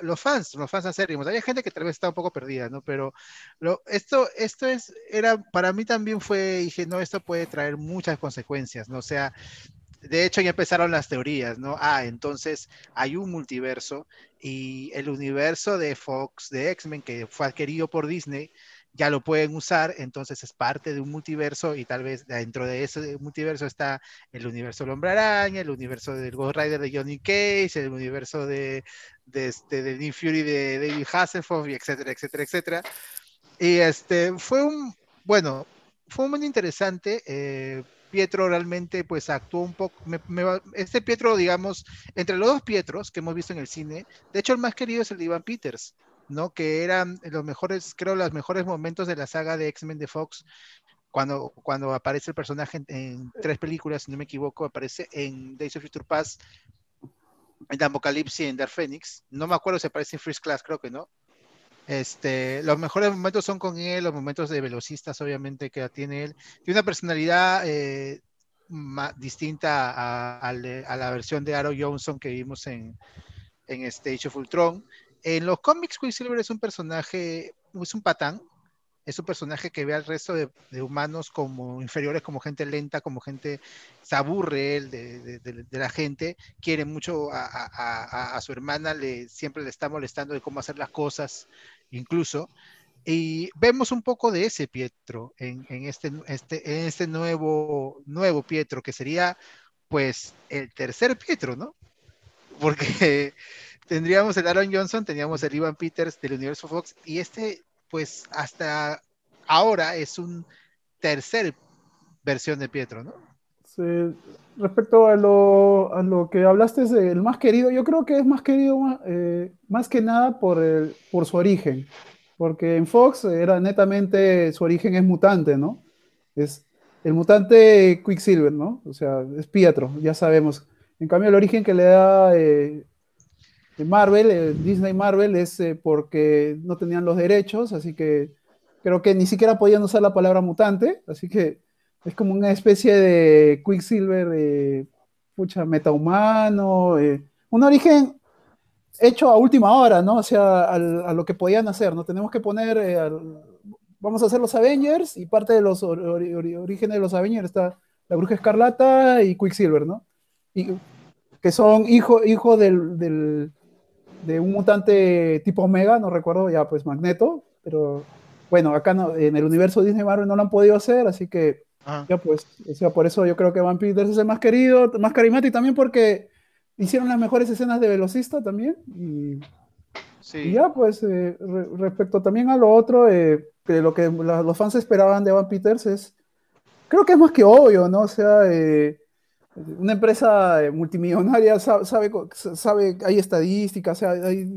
los fans, los fans acérrimos. Hay gente que tal vez está un poco perdida, ¿no? Pero lo, esto, esto es, era, para mí también fue, dije, no, esto puede traer muchas consecuencias, ¿no? O sea, de hecho ya empezaron las teorías, ¿no? Ah, entonces hay un multiverso y el universo de Fox, de X-Men, que fue adquirido por Disney, ya lo pueden usar, entonces es parte de un multiverso y tal vez dentro de ese multiverso está el universo del Hombre Araña, el universo del Ghost Rider de Johnny Cage, el universo de, de, este, de Nick Fury de David Hasselhoff, y etcétera, etcétera, etcétera. Y este fue un, bueno, fue muy interesante. Eh, Pietro realmente pues actuó un poco, este Pietro, digamos, entre los dos Pietros que hemos visto en el cine, de hecho el más querido es el de Ivan Peters, ¿no? Que eran los mejores, creo, los mejores momentos de la saga de X-Men de Fox, cuando, cuando aparece el personaje en, tres películas, si no me equivoco, aparece en Days of Future Past, en Apocalipsis y en Dark Phoenix, no me acuerdo si aparece en First Class, creo que no, este, los mejores momentos son con él, los momentos de velocistas, obviamente, que tiene él. Tiene una personalidad eh, distinta a, la versión de Arrow Johnson que vimos en, en Stage of Ultron. En los cómics, Quicksilver es un personaje, es un patán, es un personaje que ve al resto de, humanos como inferiores, como gente lenta, como gente, se aburre él de, la gente, quiere mucho a, su hermana, le, siempre le está molestando de cómo hacer las cosas, incluso. Y vemos un poco de ese Pietro en, este, este, en este nuevo, nuevo Pietro, que sería pues el tercer Pietro, ¿no? Porque tendríamos el Aaron Johnson, teníamos el Ivan Peters del universo Fox, y este, pues hasta ahora es un tercer versión de Pietro, ¿no? Sí. Respecto a lo, a lo que hablaste del más querido, yo creo que es más querido eh, más que nada por, el, por su origen, porque en Fox era netamente, su origen es mutante, ¿no? Es el mutante Quicksilver, ¿no? O sea, es Pietro, ya sabemos. En cambio, el origen que le da eh, Marvel, eh, Disney Marvel, es eh, porque no tenían los derechos, así que creo que ni siquiera podían usar la palabra mutante, así que es como una especie de Quicksilver, eh, pucha, metahumano, eh, un origen hecho a última hora, ¿no? O sea, a lo que podían hacer, ¿no? Tenemos que poner, eh, vamos a hacer los Avengers y parte de los or, or, or, orígenes de los Avengers está la Bruja Escarlata y Quicksilver, ¿no? Y, que son hijo, hijo del, de un mutante tipo Omega, no recuerdo ya, pues Magneto, pero bueno, acá en el universo Disney Marvel no lo han podido hacer, así que Ah. Ya pues, o sea, por eso yo creo que Van Peters es el más querido, más carismático y también porque hicieron las mejores escenas de velocista también. Y, sí. y ya pues, eh, re, respecto también a lo otro, eh, que lo que la, los fans esperaban de Van Peters es, creo que es más que obvio, ¿no? O sea, eh, una empresa multimillonaria sabe, sabe, sabe, hay estadísticas, o sea, hay,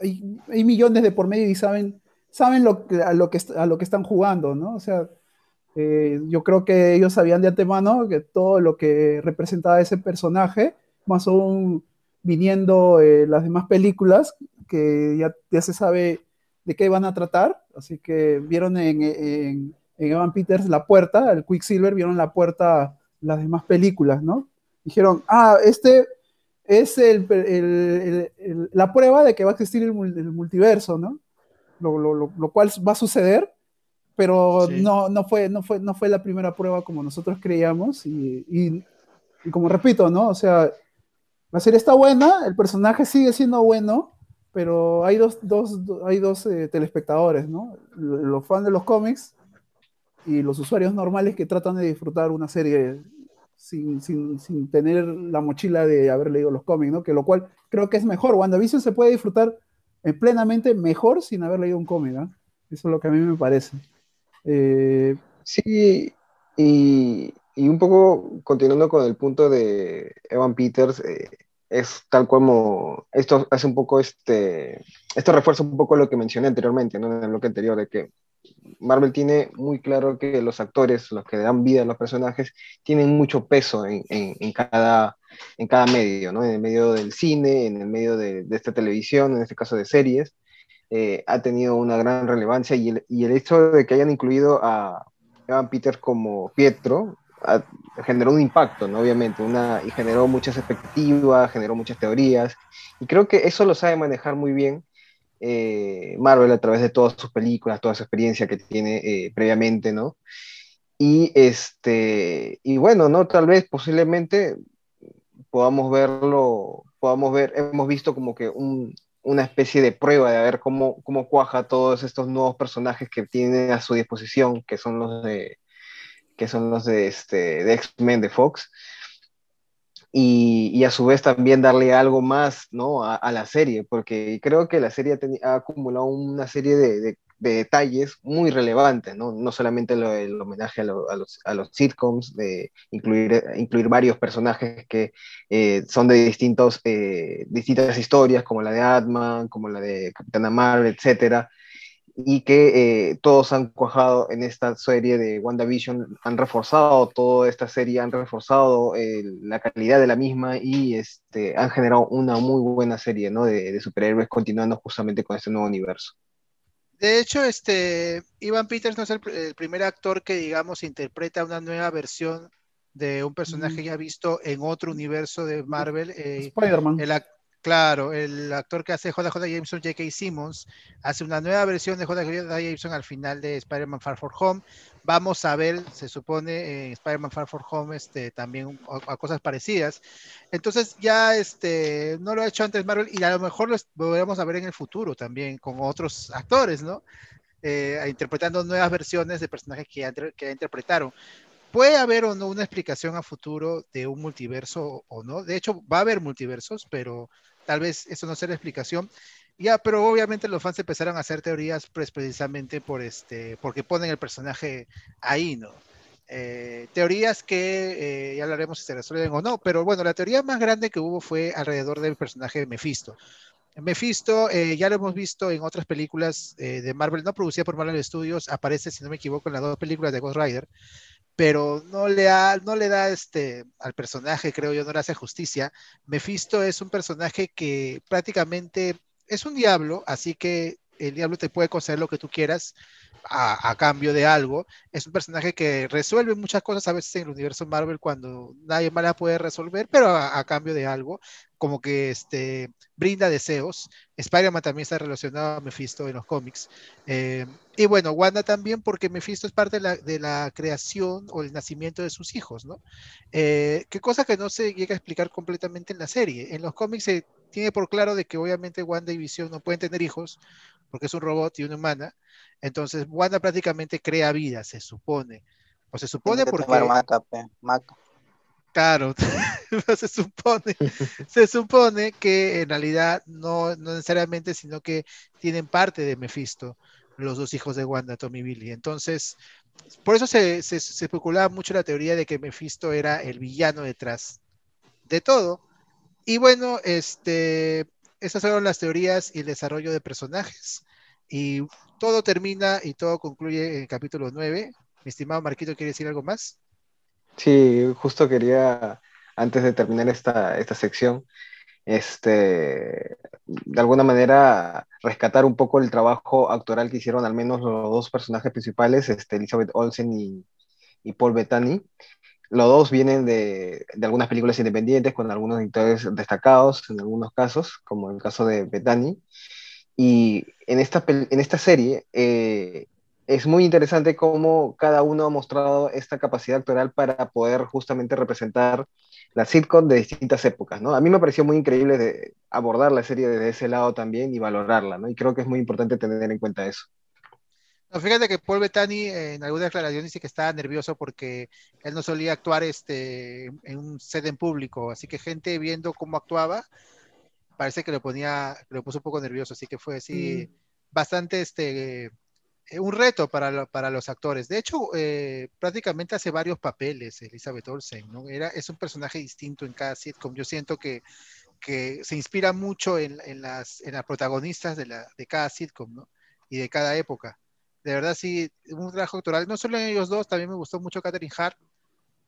hay, hay, millones de por medio y saben, saben lo, a, lo que, a lo que están jugando, ¿no? O sea, eh, yo creo que ellos sabían de antemano que todo lo que representaba ese personaje, más aún viniendo eh, las demás películas, que ya, se sabe de qué van a tratar, así que vieron en, en, en, Evan Peters la puerta, el Quicksilver, vieron la puerta las demás películas, ¿no? Dijeron, ah, este es la prueba de que va a existir el, multiverso, ¿no? Lo, cual va a suceder pero sí. no, no, fue, no, fue, no fue la primera prueba como nosotros creíamos y, y, y, como repito, ¿no? O sea, la serie está buena, el personaje sigue siendo bueno, pero hay dos, dos, hay dos eh, telespectadores, ¿no? Los fans de los cómics y los usuarios normales que tratan de disfrutar una serie sin, sin, sin, tener la mochila de haber leído los cómics, ¿no? Que lo cual creo que es mejor. WandaVision se puede disfrutar eh, plenamente mejor sin haber leído un cómic, ¿no? Eso es lo que a mí me parece. Eh, sí, y, y, un poco continuando con el punto de Evan Peters, eh, es tal como esto hace un poco este, esto refuerza un poco lo que mencioné anteriormente, ¿no? en el bloque anterior, de que Marvel tiene muy claro que los actores, los que dan vida a los personajes, tienen mucho peso en, en, en cada, en cada medio, ¿no? en el medio del cine, en el medio de, de esta televisión, en este caso de series, eh, ha tenido una gran relevancia y el, y el, hecho de que hayan incluido a Evan Peters como Pietro ha, generó un impacto, ¿no? obviamente, una, y generó muchas expectativas, generó muchas teorías, y creo que eso lo sabe manejar muy bien eh, Marvel a través de todas sus películas, toda su experiencia que tiene eh, previamente, ¿no? Y, este, y bueno, ¿no? Tal vez posiblemente podamos verlo, podamos ver, hemos visto como que un, una especie de prueba de ver cómo, cómo cuaja todos estos nuevos personajes que tiene a su disposición, que son los de que son los de, este, X-Men de Fox, y, y, a su vez también darle algo más ¿no? a, la serie, porque creo que la serie ha, acumulado una serie de, de, detalles muy relevantes, no, no solamente lo, el homenaje a, lo, a, los, a los sitcoms, de incluir, incluir varios personajes que eh, son de distintos, eh, distintas historias, como la de Atman, como la de Capitana Marvel, etcétera, y que eh, todos han cuajado en esta serie de WandaVision, han reforzado toda esta serie, han reforzado la calidad de la misma y este, han generado una muy buena serie ¿no? de, de, superhéroes continuando justamente con este nuevo universo. De hecho, este, Ivan Peters no es el, el primer actor que, digamos, interpreta una nueva versión de un personaje mm. ya visto en otro universo de Marvel. Eh, Spider-Man. Claro, el actor que hace JJ Jameson, J.K. Simmons, hace una nueva versión de JJ Jameson al final de Spider-Man Far For Home. Vamos a ver, se supone, en Spider-Man Far For Home este, también a, a, cosas parecidas. Entonces ya este, no lo ha hecho antes Marvel y a lo mejor lo volveremos a ver en el futuro también con otros actores, ¿no? eh, interpretando nuevas versiones de personajes que ya, que ya interpretaron. Puede haber o no una explicación a futuro de un multiverso o no. De hecho, va a haber multiversos, pero tal vez eso no sea la explicación. Ya, pero obviamente los fans empezaron a hacer teorías pues, precisamente por este, porque ponen el personaje ahí, ¿no? Eh, teorías que eh, ya hablaremos si se resuelven o no, pero bueno, la teoría más grande que hubo fue alrededor del personaje de Mephisto. Mephisto, eh, ya lo hemos visto en otras películas de Marvel, no producida por Marvel Studios, aparece, si no me equivoco, en las dos películas de Ghost Rider, pero no le, da, no le da este, al personaje, creo yo, no le hace justicia. Mephisto es un personaje que prácticamente es un diablo, así que el diablo te puede conceder lo que tú quieras a, cambio de algo. Es un personaje que resuelve muchas cosas a veces en el universo Marvel cuando nadie más la puede resolver, pero a, cambio de algo, como que este, brinda deseos. Spider-Man también está relacionado a Mephisto en los cómics. Eh, y bueno, Wanda también, porque Mephisto es parte de la, creación o el nacimiento de sus hijos, ¿no? Eh, qué cosa que no se llega a explicar completamente en la serie. En los cómics se tiene por claro de que obviamente Wanda y Visión no pueden tener hijos, porque es un robot y una humana. Entonces, Wanda prácticamente crea vida, se supone. O se supone porque... Claro, se supone, se supone que en realidad no, no necesariamente, sino que tienen parte de Mephisto, los dos hijos de Wanda, Tommy y Billy. Entonces, por eso se, se, se, especulaba mucho la teoría de que Mephisto era el villano detrás de todo. Y bueno, este, esas fueron las teorías y el desarrollo de personajes. Y todo termina y todo concluye en el capítulo 9. Mi estimado Marquito, ¿quiere decir algo más? Sí, justo quería, antes de terminar esta, esta sección, este, de alguna manera rescatar un poco el trabajo actoral que hicieron al menos los dos personajes principales, este, Elizabeth Olsen y, y Paul Bettany. Los dos vienen de, de, algunas películas independientes con algunos actores destacados en algunos casos, como el caso de Bethany. Y en esta, en esta serie eh, es muy interesante cómo cada uno ha mostrado esta capacidad actoral para poder justamente representar la sitcom de distintas épocas, ¿no? A mí me pareció muy increíble de abordar la serie desde ese lado también y valorarla, ¿no? Y creo que es muy importante tener en cuenta eso. No, fíjate que Paul Bettany en alguna declaración dice que estaba nervioso porque él no solía actuar este, en un set en público, así que gente viendo cómo actuaba, parece que lo ponía, lo puso un poco nervioso, así que fue así mm. bastante este, eh, un reto para, para los actores. De hecho, eh, prácticamente hace varios papeles Elizabeth Olsen, ¿no? Era, es un personaje distinto en cada sitcom. Yo siento que, que se inspira mucho en, en, las, en las protagonistas de, la, de cada sitcom, ¿no? Y de cada época de verdad sí, un trabajo actoral, no solo en ellos dos, también me gustó mucho Catherine Hart,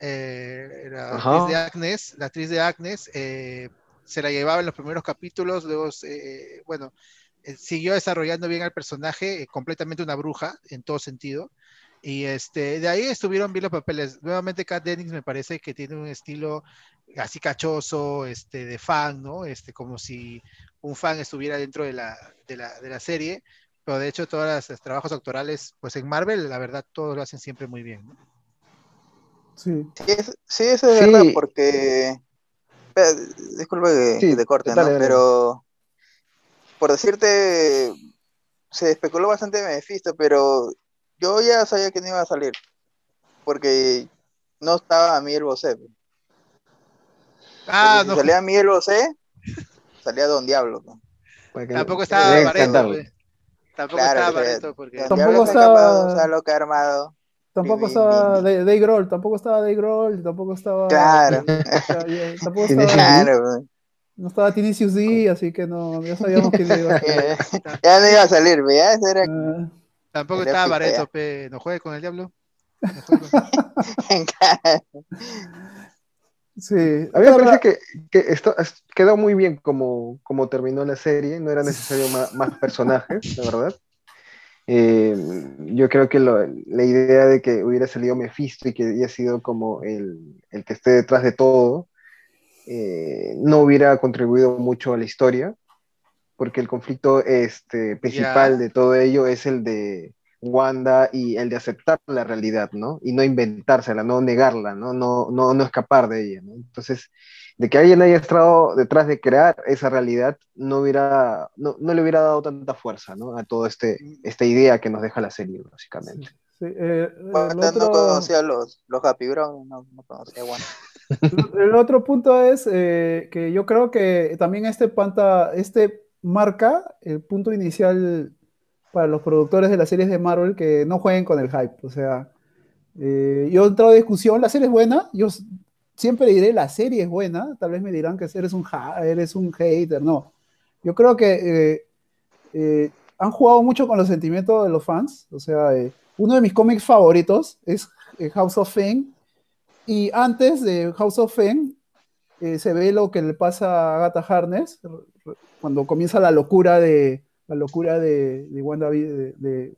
eh, la actriz de Agnes, la actriz de Agnes, eh, se la llevaba en los primeros capítulos, luego, eh, bueno, siguió desarrollando bien al personaje, completamente una bruja en todo sentido, y este, de ahí estuvieron bien los papeles. Nuevamente Kat Dennings me parece que tiene un estilo así cachoso, este, de fan, ¿no? Este, como si un fan estuviera dentro de la, de la, de la serie pero de hecho, todos los trabajos doctorales, pues en Marvel, la verdad, todos lo hacen siempre muy bien. ¿no? Sí. Sí, eso es verdad, porque. Disculpe que, te corte, ¿no? Pero. Por decirte. Se especuló bastante de Mephisto, pero yo ya sabía que no iba a salir. Porque no estaba Miguel Bosé. Ah, no. Si salía Miguel Bosé, salía Don Diablo. Tampoco estaba Barreto. Tampoco estaba Barreto porque. Tampoco estaba. O sea, lo que ha armado. Tampoco estaba Dave Grohl, tampoco estaba Dave Grohl, tampoco estaba. Claro. tampoco estaba. Claro, no estaba Tinicius D, así que no, ya sabíamos que no iba a salir. ya no iba a salir, ¿ya? Era... Uh, tampoco estaba Barreto, pe. no juegue con el diablo. Sí. A mí me parece que, que, esto quedó muy bien como, como terminó la serie, no era necesario más, más personajes, la verdad. Eh, yo creo que lo, la idea de que hubiera salido Mephisto y que haya sido como el, el que esté detrás de todo, eh, no hubiera contribuido mucho a la historia, porque el conflicto este, principal de todo ello es el de Wanda y el de aceptar la realidad, ¿no? Y no inventársela, no negarla, ¿no? No, no, no escapar de ella, ¿no? Entonces, de que alguien haya estado detrás de crear esa realidad, no, hubiera, no, no le hubiera dado tanta fuerza ¿no? a toda este, esta idea que nos deja la serie, básicamente. Sí, eh, Bueno, el no otro- conocía los, los Happy Brown, no, no conocía a Wanda. El otro punto es eh, que yo creo que también este panta, este marca el punto inicial para los productores de las series de Marvel que no jueguen con el hype. O sea, eh, yo he entrado a discusión, la serie es buena, yo siempre diré la serie es buena, tal vez me dirán que eres un, eres un hater, no. Yo creo que eh, eh, han jugado mucho con los sentimientos de los fans, o sea, eh, uno de mis cómics favoritos es eh, House of Fame, y antes de House of Fame, eh, se ve lo que le pasa a Agatha Harness cuando comienza la locura de la locura de, de Wanda de, de-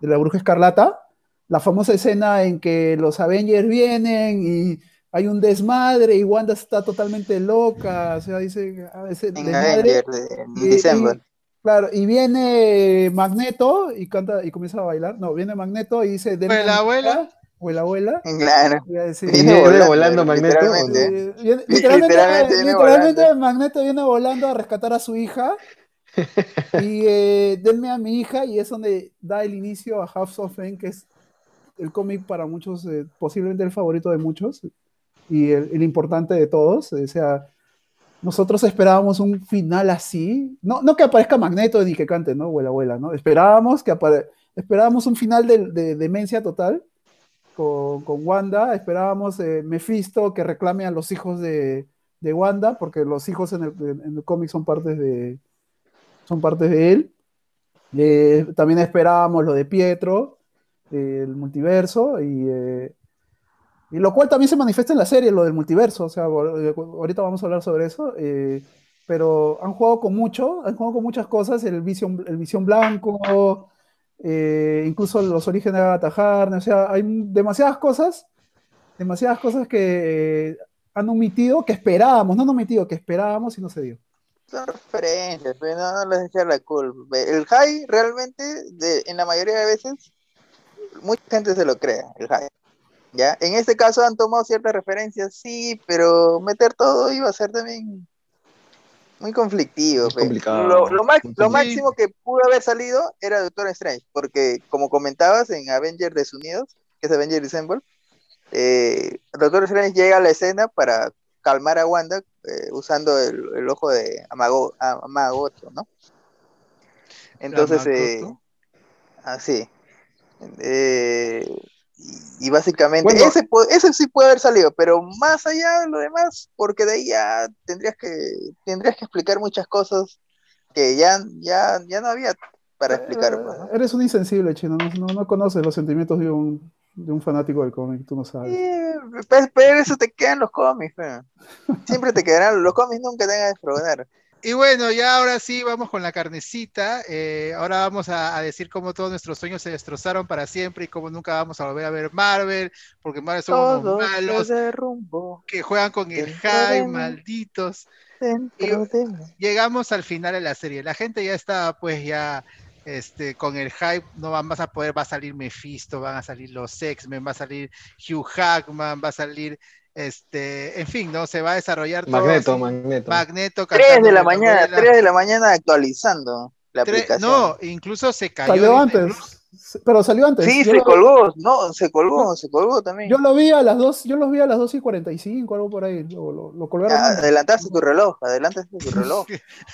de la bruja escarlata, la famosa escena en que los Avengers vienen y hay un desmadre y Wanda está totalmente loca, o sea, dice ah, ese En desmadre, Avenger, de- en y- y- claro, y viene Magneto y canta y comienza a bailar, no, viene Magneto y dice, "Denme Pues la abuela. hija", o la abuela, Claro. Viene Viene volando, volando Magneto, literalmente. viene- literalmente, Literalmente viene literalmente volando. Magneto viene volando a rescatar a su hija. y eh, denme a mi hija, y es donde da el inicio a House of Fame, que es el cómic para muchos, eh, posiblemente el favorito de muchos, y el, el importante de todos. O sea, nosotros esperábamos un final así. No, no que aparezca Magneto ni que cante, ¿no? Abuela, abuela, ¿no? Esperábamos que esperábamos un final de, de demencia total con, con Wanda. Esperábamos eh, Mephisto que reclame a los hijos de, de Wanda, porque los hijos en el, en el cómic son partes de, son partes de él. Eh, también esperábamos lo de Pietro, eh, el multiverso, y, eh, y lo cual también se manifiesta en la serie, lo del multiverso. O sea, ahor- ahorita vamos a hablar sobre eso. eh, pero han jugado con mucho, han jugado con muchas cosas, el Visión, el visión Blanco, eh, incluso los orígenes de Agatha o sea, hay demasiadas cosas, demasiadas cosas que eh, han omitido, que esperábamos, no han omitido, que esperábamos y no se dio. Son referencias, pero no, no les echar la culpa. El high realmente, de, en la mayoría de veces, mucha gente se lo cree, el high. ¿Ya? En este caso han tomado ciertas referencias, sí, pero meter todo iba a ser también muy conflictivo. Es pe. complicado. Lo, lo lo máximo que pudo haber salido era Doctor Strange, porque como comentabas en Avengers Desunidos, que es Avengers Assemble, eh, Doctor Strange llega a la escena para calmar a Wanda eh, usando el, el ojo de Amago, Amagoto, ¿no? Entonces, eh, así. Eh, y, y básicamente, Bueno. ese, ese sí puede haber salido, pero más allá de lo demás, porque de ahí ya tendrías que, tendrías que explicar muchas cosas que ya, ya, ya no había para explicar. pues, ¿no? Eres un insensible, chino, no, no, no conoces los sentimientos de un, de un fanático del cómic, tú no sabes. Pues, pero eso te quedan los cómics, pe. siempre te quedarán, los cómics nunca te van a desprobar. Y bueno, ya ahora sí vamos con la carnecita. Eh, ahora vamos a, a decir cómo todos nuestros sueños se destrozaron para siempre y cómo nunca vamos a volver a ver Marvel, porque Marvel son unos Todo malos que juegan con el hype, mí. malditos. mí. Llegamos al final de la serie. La gente ya está pues ya este, con el hype, no van, vas a poder, va a salir Mephisto, van a salir los X-Men, va a salir Hugh Jackman, va a salir, este, en fin, ¿no? Se va a desarrollar todo Magneto, así. Magneto. Magneto 3 cantando de la la mañana, abuela. 3 de la mañana actualizando la aplicación. no, incluso se cayó. Salió antes, incluso. Pero salió antes. Sí, yo, se lo, colgó, no, se colgó, se colgó también. yo lo vi a las dos, yo los vi a las 2 y 45, algo por ahí, lo, lo, lo colgaron antes, adelantaste tu reloj, adelantaste tu reloj.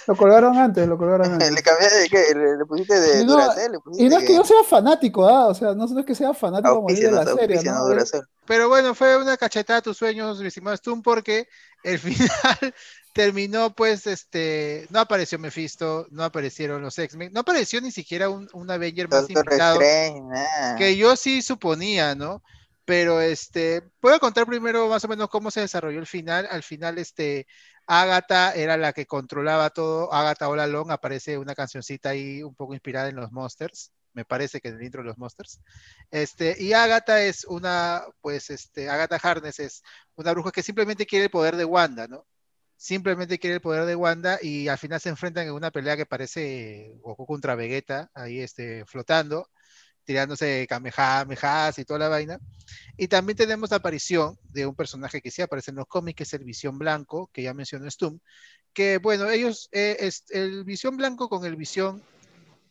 lo colgaron antes, lo colgaron antes. le cambiaste de qué, le, le pusiste de Y no- Duracell, le pusiste Y no es que yo sea fanático, ¿ah? o sea, no, no es que sea fanático auspicia, de la serie. Pero bueno, fue una cachetada a tus sueños, mi estimado Stun, porque el final terminó, pues, este, no apareció Mephisto, no aparecieron los X-Men, no apareció ni siquiera un, un Avenger más Doctor invitado, Strange, que yo sí suponía, ¿no? Pero este, puedo contar primero más o menos cómo se desarrolló el final. Al final, este, Agatha era la que controlaba todo. Agatha All Along aparece una cancioncita ahí un poco inspirada en los Monsters. Me parece que en el intro de los Monsters. Este, y Agatha es una, pues, este, Agatha Harness es una bruja que simplemente quiere el poder de Wanda, ¿no? Simplemente quiere el poder de Wanda y al final se enfrentan en una pelea que parece Goku contra Vegeta, ahí este, flotando tirándose kamehamehas y toda la vaina. Y también tenemos la aparición de un personaje que sí aparece en los cómics, que es el Visión Blanco, que ya mencionó Stum, que bueno, ellos, eh, es, el Visión Blanco con el Visión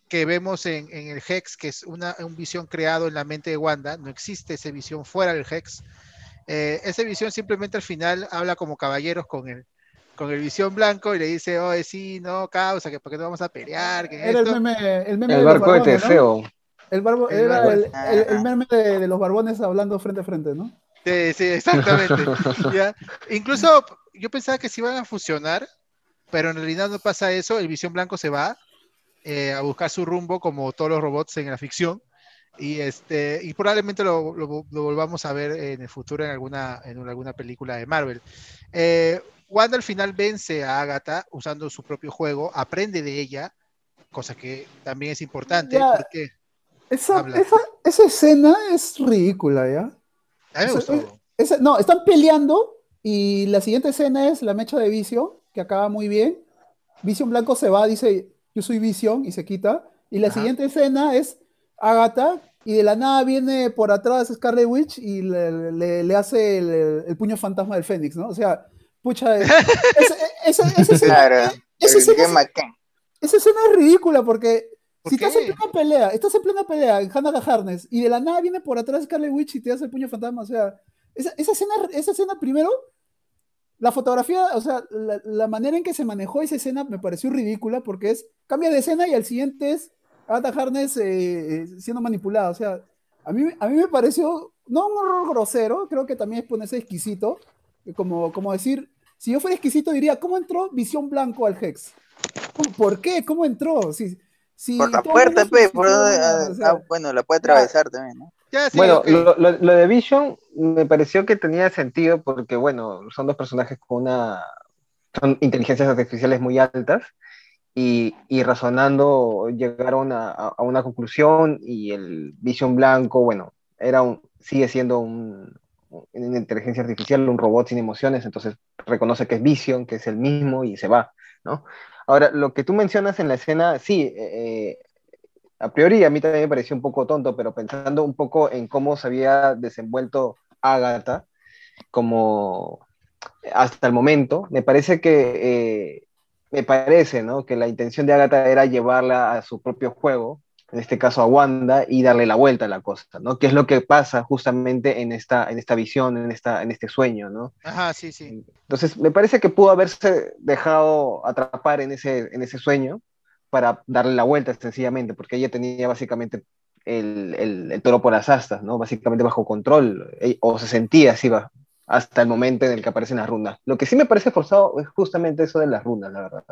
que vemos en, en el Hex, que es una, un visión creado en la mente de Wanda, no existe esa visión fuera del Hex. Eh, esa visión simplemente al final habla como caballeros con el, con el visión blanco y le dice, oh, sí, no, causa, que por qué no vamos a pelear. Que Era esto... el meme, el meme El de los barco de barbones, ¿no? Teseo. El barbo, El era el- el meme de, de los barbones hablando frente a frente, ¿no? Sí, sí, exactamente. ¿ya? Incluso yo pensaba que se iban a fusionar, pero en realidad no pasa eso. El Visión Blanco se va eh, a buscar su rumbo como todos los robots en la ficción. Y, este, y probablemente lo, lo- lo volvamos a ver en el futuro en alguna, en alguna película de Marvel. Eh, Wanda al final vence a Agatha usando su propio juego, aprende de ella, cosa que también es importante Ya. porque Esa, Habla. esa, esa escena es ridícula, ¿ya? a mí me gustó. es- no, están peleando y la siguiente escena es la mecha de Vision, que acaba muy bien. Vision Blanco se va, dice, yo soy Vision, y se quita. Y la Ajá. siguiente escena es Agatha, y de la nada viene por atrás Scarlet Witch y le, le- le hace el, el puño fantasma del Fénix, ¿no? O sea, pucha, es- esa, esa- esa escena, Claro. esa escena esa escena es ridícula porque ¿Por si estás en qué? plena pelea, estás en plena pelea en Hannah Harness y de la nada viene por atrás Scarlet Witch y te hace el puño fantasma, o sea, esa, escena, esa escena primero, la fotografía, o sea, la, la manera en que se manejó esa escena me pareció ridícula porque es, cambia de escena y al siguiente es Agatha Harness eh, eh, siendo manipulada, o sea, a mí, a mí me pareció, no un horror grosero, creo que también es ponerse exquisito, eh, como, como decir, si yo fuera exquisito diría, ¿cómo entró Visión Blanco al Hex? ¿Cómo- ¿Por qué? ¿Cómo entró? Si, si Por la puerta, pe, por donde- ah, o sea, ah, bueno, la puede atravesar también, ¿no? Ya, sí, Bueno, lo, lo- lo de Vision me pareció que tenía sentido porque, bueno, son dos personajes con una. son inteligencias artificiales muy altas y, y razonando llegaron a, a- a una conclusión y el Vision blanco, bueno, era un, sigue siendo un, una inteligencia artificial, un robot sin emociones, entonces reconoce que es Vision, que es el mismo y se va, ¿no? Ahora, lo que tú mencionas en la escena, sí, eh, a priori a mí también me pareció un poco tonto, pero pensando un poco en cómo se había desenvuelto Agatha como hasta el momento, me parece que eh, me parece, ¿no? Que la intención de Agatha era llevarla a su propio juego, en este caso a Wanda, y darle la vuelta a la cosa, ¿no? Que es lo que pasa justamente en esta, en esta visión, en, esta, en este sueño, ¿no? Ajá, sí, sí. Entonces, me parece que pudo haberse dejado atrapar en ese, en ese sueño para darle la vuelta sencillamente, porque ella tenía básicamente el, el, el toro por las astas, ¿no? Básicamente bajo control, eh, o se sentía así va, hasta el momento en el que aparecen las runas. Lo que sí me parece forzado es justamente eso de las runas, la verdad.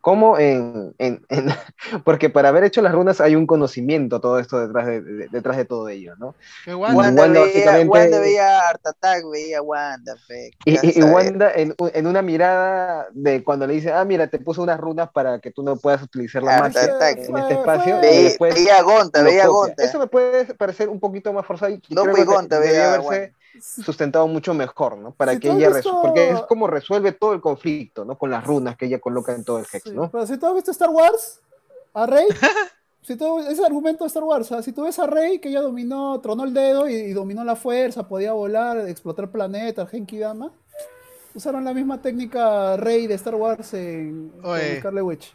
Como en, en, en- porque para haber hecho las runas hay un conocimiento todo esto detrás de, de- detrás de todo ello, ¿no? Wanda-. Wanda, Wanda veía, básicamente- Wanda veía Art Attack, veía Wanda, fe, Y. Wanda en, en una mirada de cuando le dice, ah, mira, te puse unas runas para que tú no puedas utilizar la Ah, magia en fue- este espacio. fue- Veía, después veía Gonta, veía. Gonta. Eso me puede parecer un poquito más forzado y No, que Gonta, veía a haberse sustentado mucho mejor, ¿no? Para Si que ella, visto- porque es como resuelve todo el conflicto, ¿no? Con las runas que ella coloca en todo el Hex, Sí, ¿no? Pero si tú has visto Star Wars, a Rey, si tú, ese argumento de Star Wars, si tú ves a Rey que ella dominó, tronó el dedo y, y dominó la fuerza, podía volar, explotar planetas, Genki Dama, usaron la misma técnica Rey de Star Wars en. Scarlet Witch.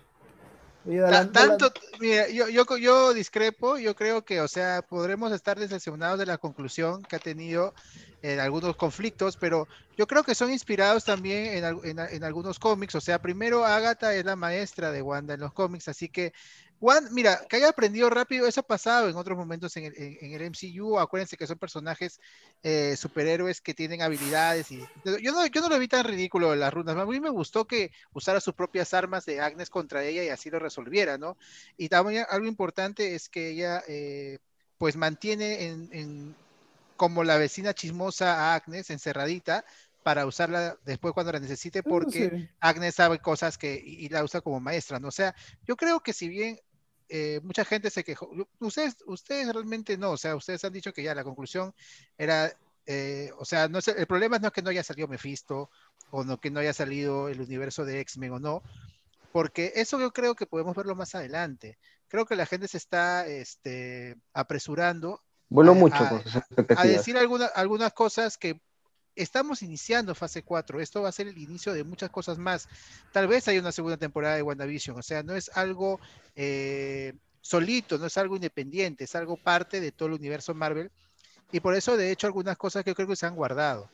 Tanto, mira, yo, yo, yo discrepo, yo creo que, o sea, podremos estar decepcionados de la conclusión que ha tenido en algunos conflictos, pero yo creo que son inspirados también en, en en algunos cómics, o sea, primero Agatha es la maestra de Wanda en los cómics, así que, Wanda, mira, que haya aprendido rápido, eso ha pasado en otros momentos en el, MCU, acuérdense que son personajes eh, superhéroes que tienen habilidades y yo no, yo no lo vi tan ridículo las runas, a mí me gustó que usara sus propias armas de Agnes contra ella y así lo resolviera, ¿no? Y también algo importante es que ella eh, pues mantiene en, en- como la vecina chismosa a Agnes encerradita para usarla después cuando la necesite eso porque sí. Agnes sabe cosas que y, y la usa como maestra, ¿no? O sea, yo creo que si bien eh, mucha gente se quejó, ustedes, ustedes realmente no, o sea, ustedes han dicho que ya la conclusión era, eh, o sea, no es, el problema no es que no haya salido Mephisto o no que no haya salido el universo de X-Men o no, porque eso yo creo que podemos verlo más adelante. Creo que la gente se está este, apresurando Vuelo a, mucho a- con sus a decir alguna- algunas cosas que estamos iniciando fase 4. Esto va a ser el inicio de muchas cosas más. Tal vez haya una segunda temporada de WandaVision. O sea, no es algo eh, solito, no es algo independiente, es algo parte de todo el universo Marvel. Y por eso, de hecho, algunas cosas que creo que se han guardado.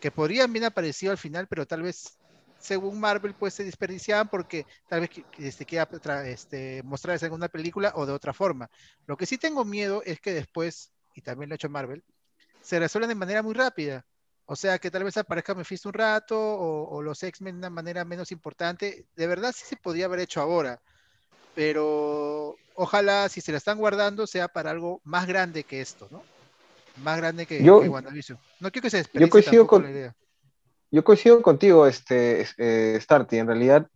Que podrían bien aparecido al final, pero tal vez, según Marvel, pues se desperdiciaban porque tal vez este, quiera este, mostrarles en alguna película o de otra forma. Lo que sí tengo miedo es que después, y también lo ha hecho Marvel, se resuelven de manera muy rápida. O sea, que tal vez aparezca Mephisto un rato o, o los X-Men de una manera menos importante. De verdad sí se podría haber hecho ahora. Pero ojalá, si se la están guardando, sea para algo más grande que esto, ¿no? Más grande que, Yo- que WandaVision. No quiero que se desperdicie coincido con- la idea. Yo coincido contigo, este, eh, Starty. En realidad,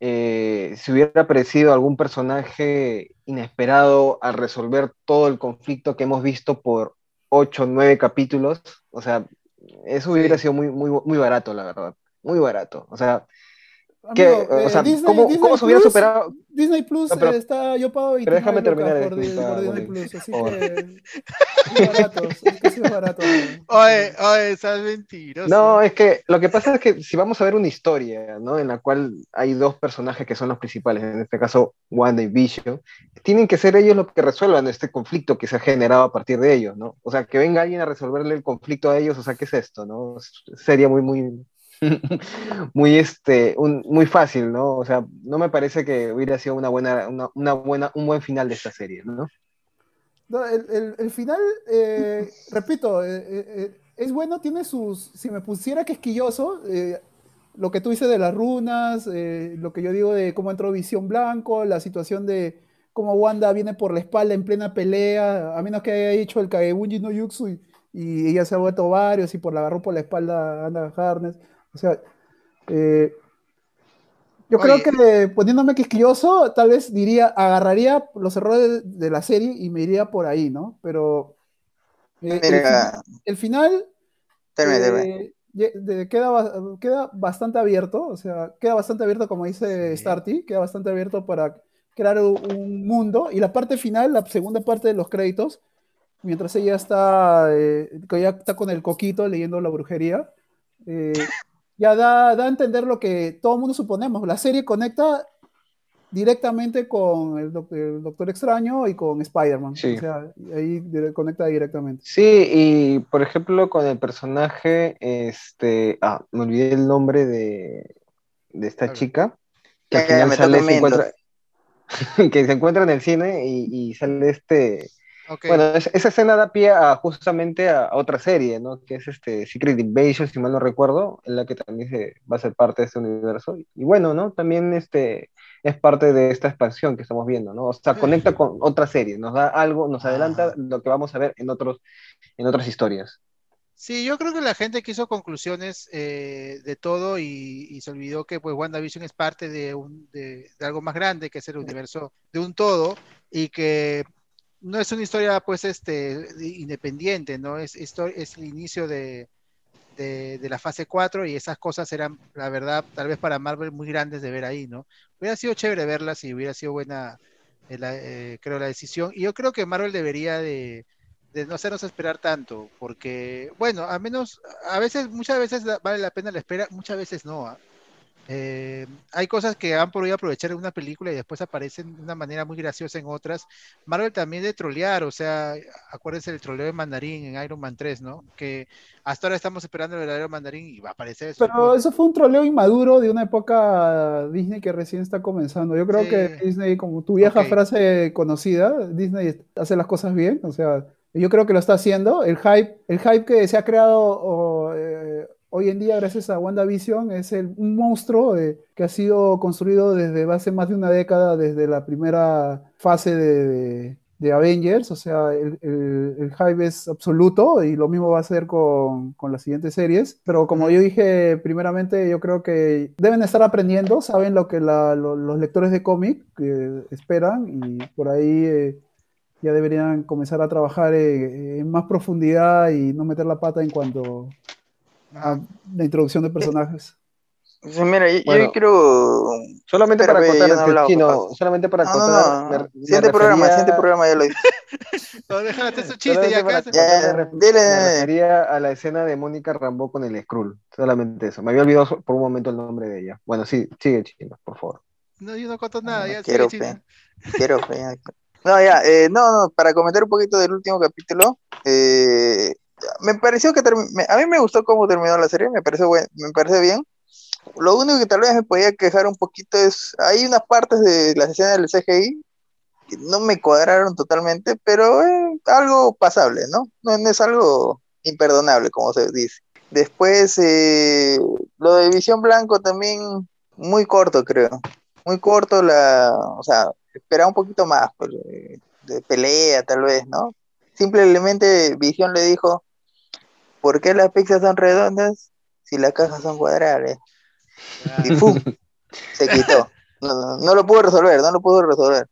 eh, si hubiera aparecido algún personaje inesperado al resolver todo el conflicto que hemos visto por ocho o nueve capítulos, o sea, eso hubiera sido muy, muy, muy barato, la verdad. Muy barato. O sea, ¿qué- Amigo, o eh, sea, Disney- ¿cómo, Disney cómo se hubiera Plus- superado? Disney Plus No, pero- eh, está, yo pago y pero déjame terminar, por, Disney. Plus, así Por- que es barato, es que sí es barato. Oye, oye, estás mentiroso. No, es que lo que pasa es que si vamos a ver una historia, ¿no? En la cual hay dos personajes que son los principales, en este caso Wanda y Vision, tienen que ser ellos los que resuelvan este conflicto que se ha generado a partir de ellos, ¿no? O sea, que venga alguien a resolverle el conflicto a ellos, o sea, ¿qué es esto, no? Sería muy, muy, muy, este, un- muy fácil, ¿no? O sea, no me parece que hubiera sido una buena, una, una buena, un buen final de esta serie, ¿no? El, el- final, eh, repito, eh, eh, es bueno, tiene sus. Si me pusiera quisquilloso, eh, lo que tú dices de las runas, lo que yo digo de cómo entró Visión Blanco, la situación de cómo Wanda viene por la espalda en plena pelea, a menos que haya dicho el Kagebunji no Yuxu y, y ella se ha vuelto varios y por la agarró por la espalda Anda Harness. O sea, eh, yo Oye. creo que poniéndome quisquilloso, tal vez diría, agarraría los errores de, la serie y me iría por ahí, ¿no? Pero eh, el, final, el final, eh, queda, queda bastante abierto, o sea, queda bastante abierto, como dice Sí. Starty, queda bastante abierto para crear un, un mundo. Y la parte final, la segunda parte de los créditos, mientras ella está, eh, que ya está con el coquito leyendo la brujería, eh, ya da, da a entender lo que todo el mundo suponemos. La serie conecta directamente con el, doc- el Doctor Extraño y con Spider-Man. Sí. O sea, ahí dire- conecta directamente. Sí, y por ejemplo, con el personaje, este, ah, me olvidé el nombre de, de esta chica, que al final me sale, se encuentra, que se encuentra en el cine y, y sale este, Ok. bueno, es- esa escena da pie a, justamente a, a otra serie, ¿no? Que es este Secret Invasion, si mal no recuerdo, en la que también se, va a ser parte de este universo. Y bueno, ¿no? También este, es parte de esta expansión que estamos viendo, ¿no? O sea, conecta con otra serie, nos da algo, nos adelanta Ajá. lo que vamos a ver en otros, en otras historias. Sí, yo creo que la gente quiso conclusiones eh, de todo y, y se olvidó que pues WandaVision es parte de, un, de, de algo más grande que es el universo de un todo y que no es una historia pues este independiente, ¿no? Es, histo- es el inicio de, de, de la fase 4 y esas cosas eran, la verdad, tal vez para Marvel muy grandes de ver ahí, ¿no? Hubiera sido chévere verlas y hubiera sido buena, eh, la- eh, creo, la decisión. Y yo creo que Marvel debería de, de no hacernos esperar tanto, porque, bueno, a menos, a veces, muchas veces vale la pena la espera, muchas veces no. ¿ah? Eh, hay cosas que han podido aprovechar en una película y después aparecen de una manera muy graciosa en otras. Marvel también de trolear, o sea, acuérdense del troleo de Mandarín en Iron Man 3, ¿no? Que hasta ahora estamos esperando el verdadero Mandarín y va a aparecer. se Pero eso fue un troleo inmaduro de una época Disney que recién está comenzando. Yo creo Sí. que Disney, como tu vieja frase conocida, Disney hace las cosas bien. O sea, yo creo que lo está haciendo. El hype, el hype que se ha creado eh, hoy en día gracias a WandaVision es el, un monstruo eh, que ha sido construido desde hace más de una década, desde la primera fase de, de- de Avengers. O sea, el, el- el hype es absoluto y lo mismo va a ser con, con las siguientes series. Pero como yo dije primeramente, yo creo que deben estar aprendiendo, saben lo que la- lo- los lectores de cómic eh, esperan y por ahí... eh, ya deberían comenzar a trabajar eh, en más profundidad y no meter la pata en cuanto a la introducción de personajes. Sí, mira, yo, Bueno, yo quiero. Solamente para acotar, no Chino, solamente para No, no, me- me Siguiente programa, siguiente programa ya lo dije. No, déjate su chiste ya acá. Ya, me refería a la escena de Mónica Rambo con el Skrull. Solamente eso. Me había olvidado por un momento el nombre de ella. Bueno, sí, sigue, Chino, por favor. No, yo no conto nada, no ya quiero, sigue, chino. Quiero fe. No, ya, eh, no, no, para comentar un poquito del último capítulo, eh, me pareció que a mí me gustó cómo terminó la serie, me pareció buen- me parece bien. Lo único que tal vez me podía quejar un poquito es, hay unas partes de las escenas del CGI que no me cuadraron totalmente, pero eh, algo pasable, ¿no? ¿no? es algo imperdonable, como se dice. Después, eh, lo de Visión Blanco también muy corto, creo. Muy corto la, o sea, esperaba un poquito más, pues, de pelea tal vez, ¿no? Simplemente Visión le dijo, ¿por qué las pizzas son redondas si las cajas son cuadradas? Y ¡fum! se quitó. No, no, no lo pudo resolver, no lo pudo resolver.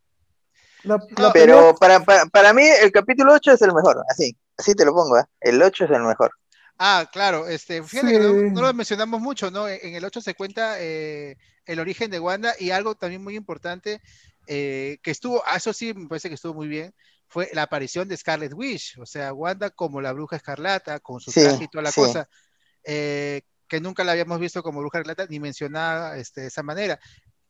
La- No, la Pero para, para, para mí el capítulo 8 es el mejor, así, así te lo pongo, ¿eh? El 8 es el mejor. Ah, claro, este, fíjate que no, no lo mencionamos mucho, ¿no? En el 8 se cuenta eh, el origen de Wanda y algo también muy importante eh, que estuvo, ah, eso sí me parece que estuvo muy bien, fue la aparición de Scarlet Witch, o sea, Wanda como la bruja escarlata, con su Sí, traje y toda la sí. cosa, eh, que nunca la habíamos visto como bruja escarlata ni mencionada este, de esa manera.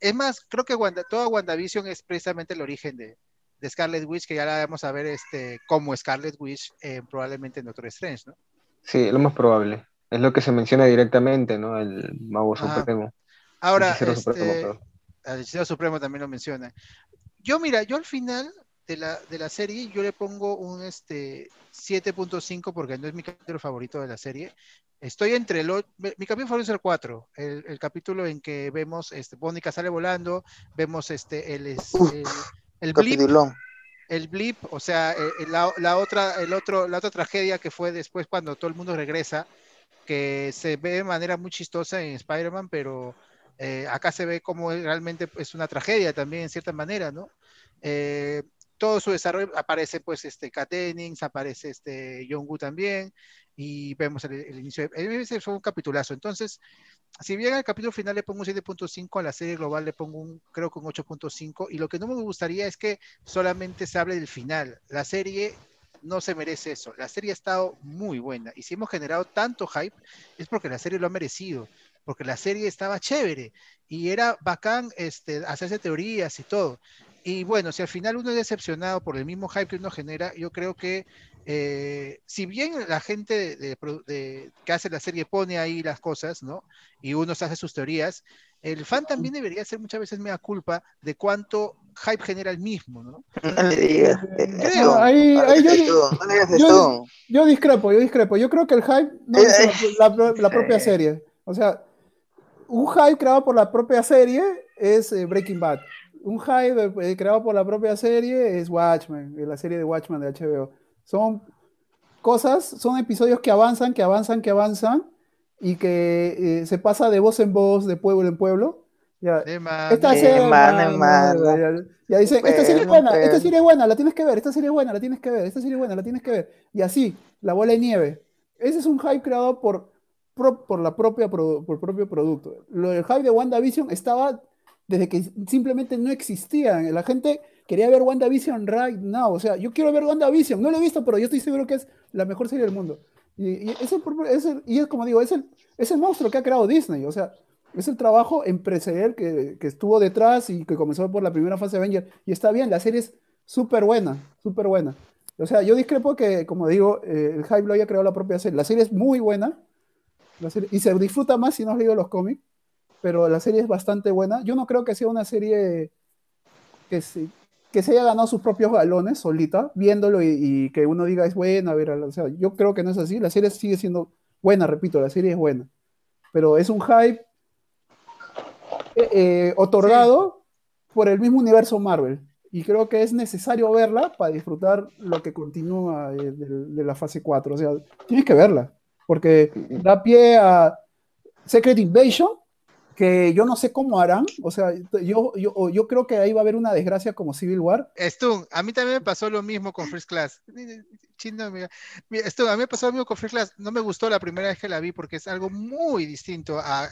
Es más, creo que Wanda, toda WandaVision es precisamente el origen de, de Scarlet Witch, que ya la vamos a ver este, como Scarlet Witch eh, probablemente en Doctor Strange, ¿no? Sí, lo más probable. Es lo que se menciona directamente, ¿no? El mago supremo. Ahora, Hechicero supremo, este, al hechicero supremo también lo menciona. Yo, mira, yo al final de la, de la serie, yo le pongo un este 7.5 porque no es mi capítulo favorito de la serie. Estoy entre los. Mi capítulo favorito es el 4, el, el capítulo en que vemos, este, Mónica sale volando, vemos este, el, Uf, el, el blip, el blip, o sea, eh, eh, la, la otra, el otro, la otra tragedia que fue después cuando todo el mundo regresa, que se ve de manera muy chistosa en Spider-Man, pero eh, acá se ve como realmente es una tragedia también en cierta manera, ¿no? Eh, todo su desarrollo aparece pues este Kat Dennings, aparece este John Woo también, y vemos el, el inicio, de, ese fue un capitulazo, entonces, si bien al capítulo final le pongo un 7.5, a la serie global le pongo un, creo que un 8.5, y lo que no me gustaría es que solamente se hable del final, la serie no se merece eso, la serie ha estado muy buena, y si hemos generado tanto hype, es porque la serie lo ha merecido, porque la serie estaba chévere, y era bacán este, hacerse teorías y todo. Y bueno, si al final uno es decepcionado por el mismo hype que uno genera, yo creo que eh, si bien la gente de, de, de, que hace la serie pone ahí las cosas, ¿no? Y uno se hace sus teorías, el fan también debería ser muchas veces mea culpa de cuánto hype genera el mismo, ¿no? Le yo, discrepo, yo discrepo. Yo creo que el hype no Eh, es la, la- la propia eh. serie. O sea, un hype creado por la propia serie es eh, Breaking Bad. Un hype eh, creado por la propia serie es Watchmen, eh, la serie de Watchmen de HBO. Son cosas, son episodios que avanzan, que avanzan, que avanzan y que eh, se pasa de voz en voz, de pueblo en pueblo. Ya, De man- esta Eh, serie, ya, ya dicen, esta serie es buena, esta serie es buena, la tienes que ver, esta serie es buena, la tienes que ver, esta serie es buena, la tienes que ver. Y así, la bola de nieve. Ese es un hype creado por, por, la propia por el propio producto. Lo del hype de WandaVision estaba desde que simplemente no existía. La gente quería ver WandaVision right now. O sea, yo quiero ver WandaVision, no lo he visto, pero yo estoy seguro que es la mejor serie del mundo. Y, y es, el es el- y es como digo, es el, es el monstruo que ha creado Disney. O sea, es el trabajo empresarial que, que estuvo detrás y que comenzó por la primera fase de Avenger. Y está bien, la serie es súper buena, súper buena. O sea, yo discrepo que, como digo, eh, el hype lo haya creado la propia serie. La serie es muy buena. La serie- y se disfruta más si no has leído los cómics. Pero la serie es bastante buena. Yo no creo que sea una serie que se, que se haya ganado sus propios galones solita, viéndolo y, y que uno diga es buena. A ver, o sea, yo creo que no es así. La serie sigue siendo buena, repito, la serie es buena. Pero es un hype eh, eh, otorgado por el mismo universo Marvel. Y creo que es necesario verla para disfrutar lo que continúa eh, de, de la fase 4. O sea, tienes que verla. Porque da pie a Secret Invasion, que yo no sé cómo harán, o sea, yo, yo, yo creo que ahí va a haber una desgracia como Civil War. Stun, a mí también me pasó lo mismo con First Class. Chino, amiga. Stun, a mí me pasó lo mismo con First Class. No me gustó la primera vez que la vi porque es algo muy distinto a,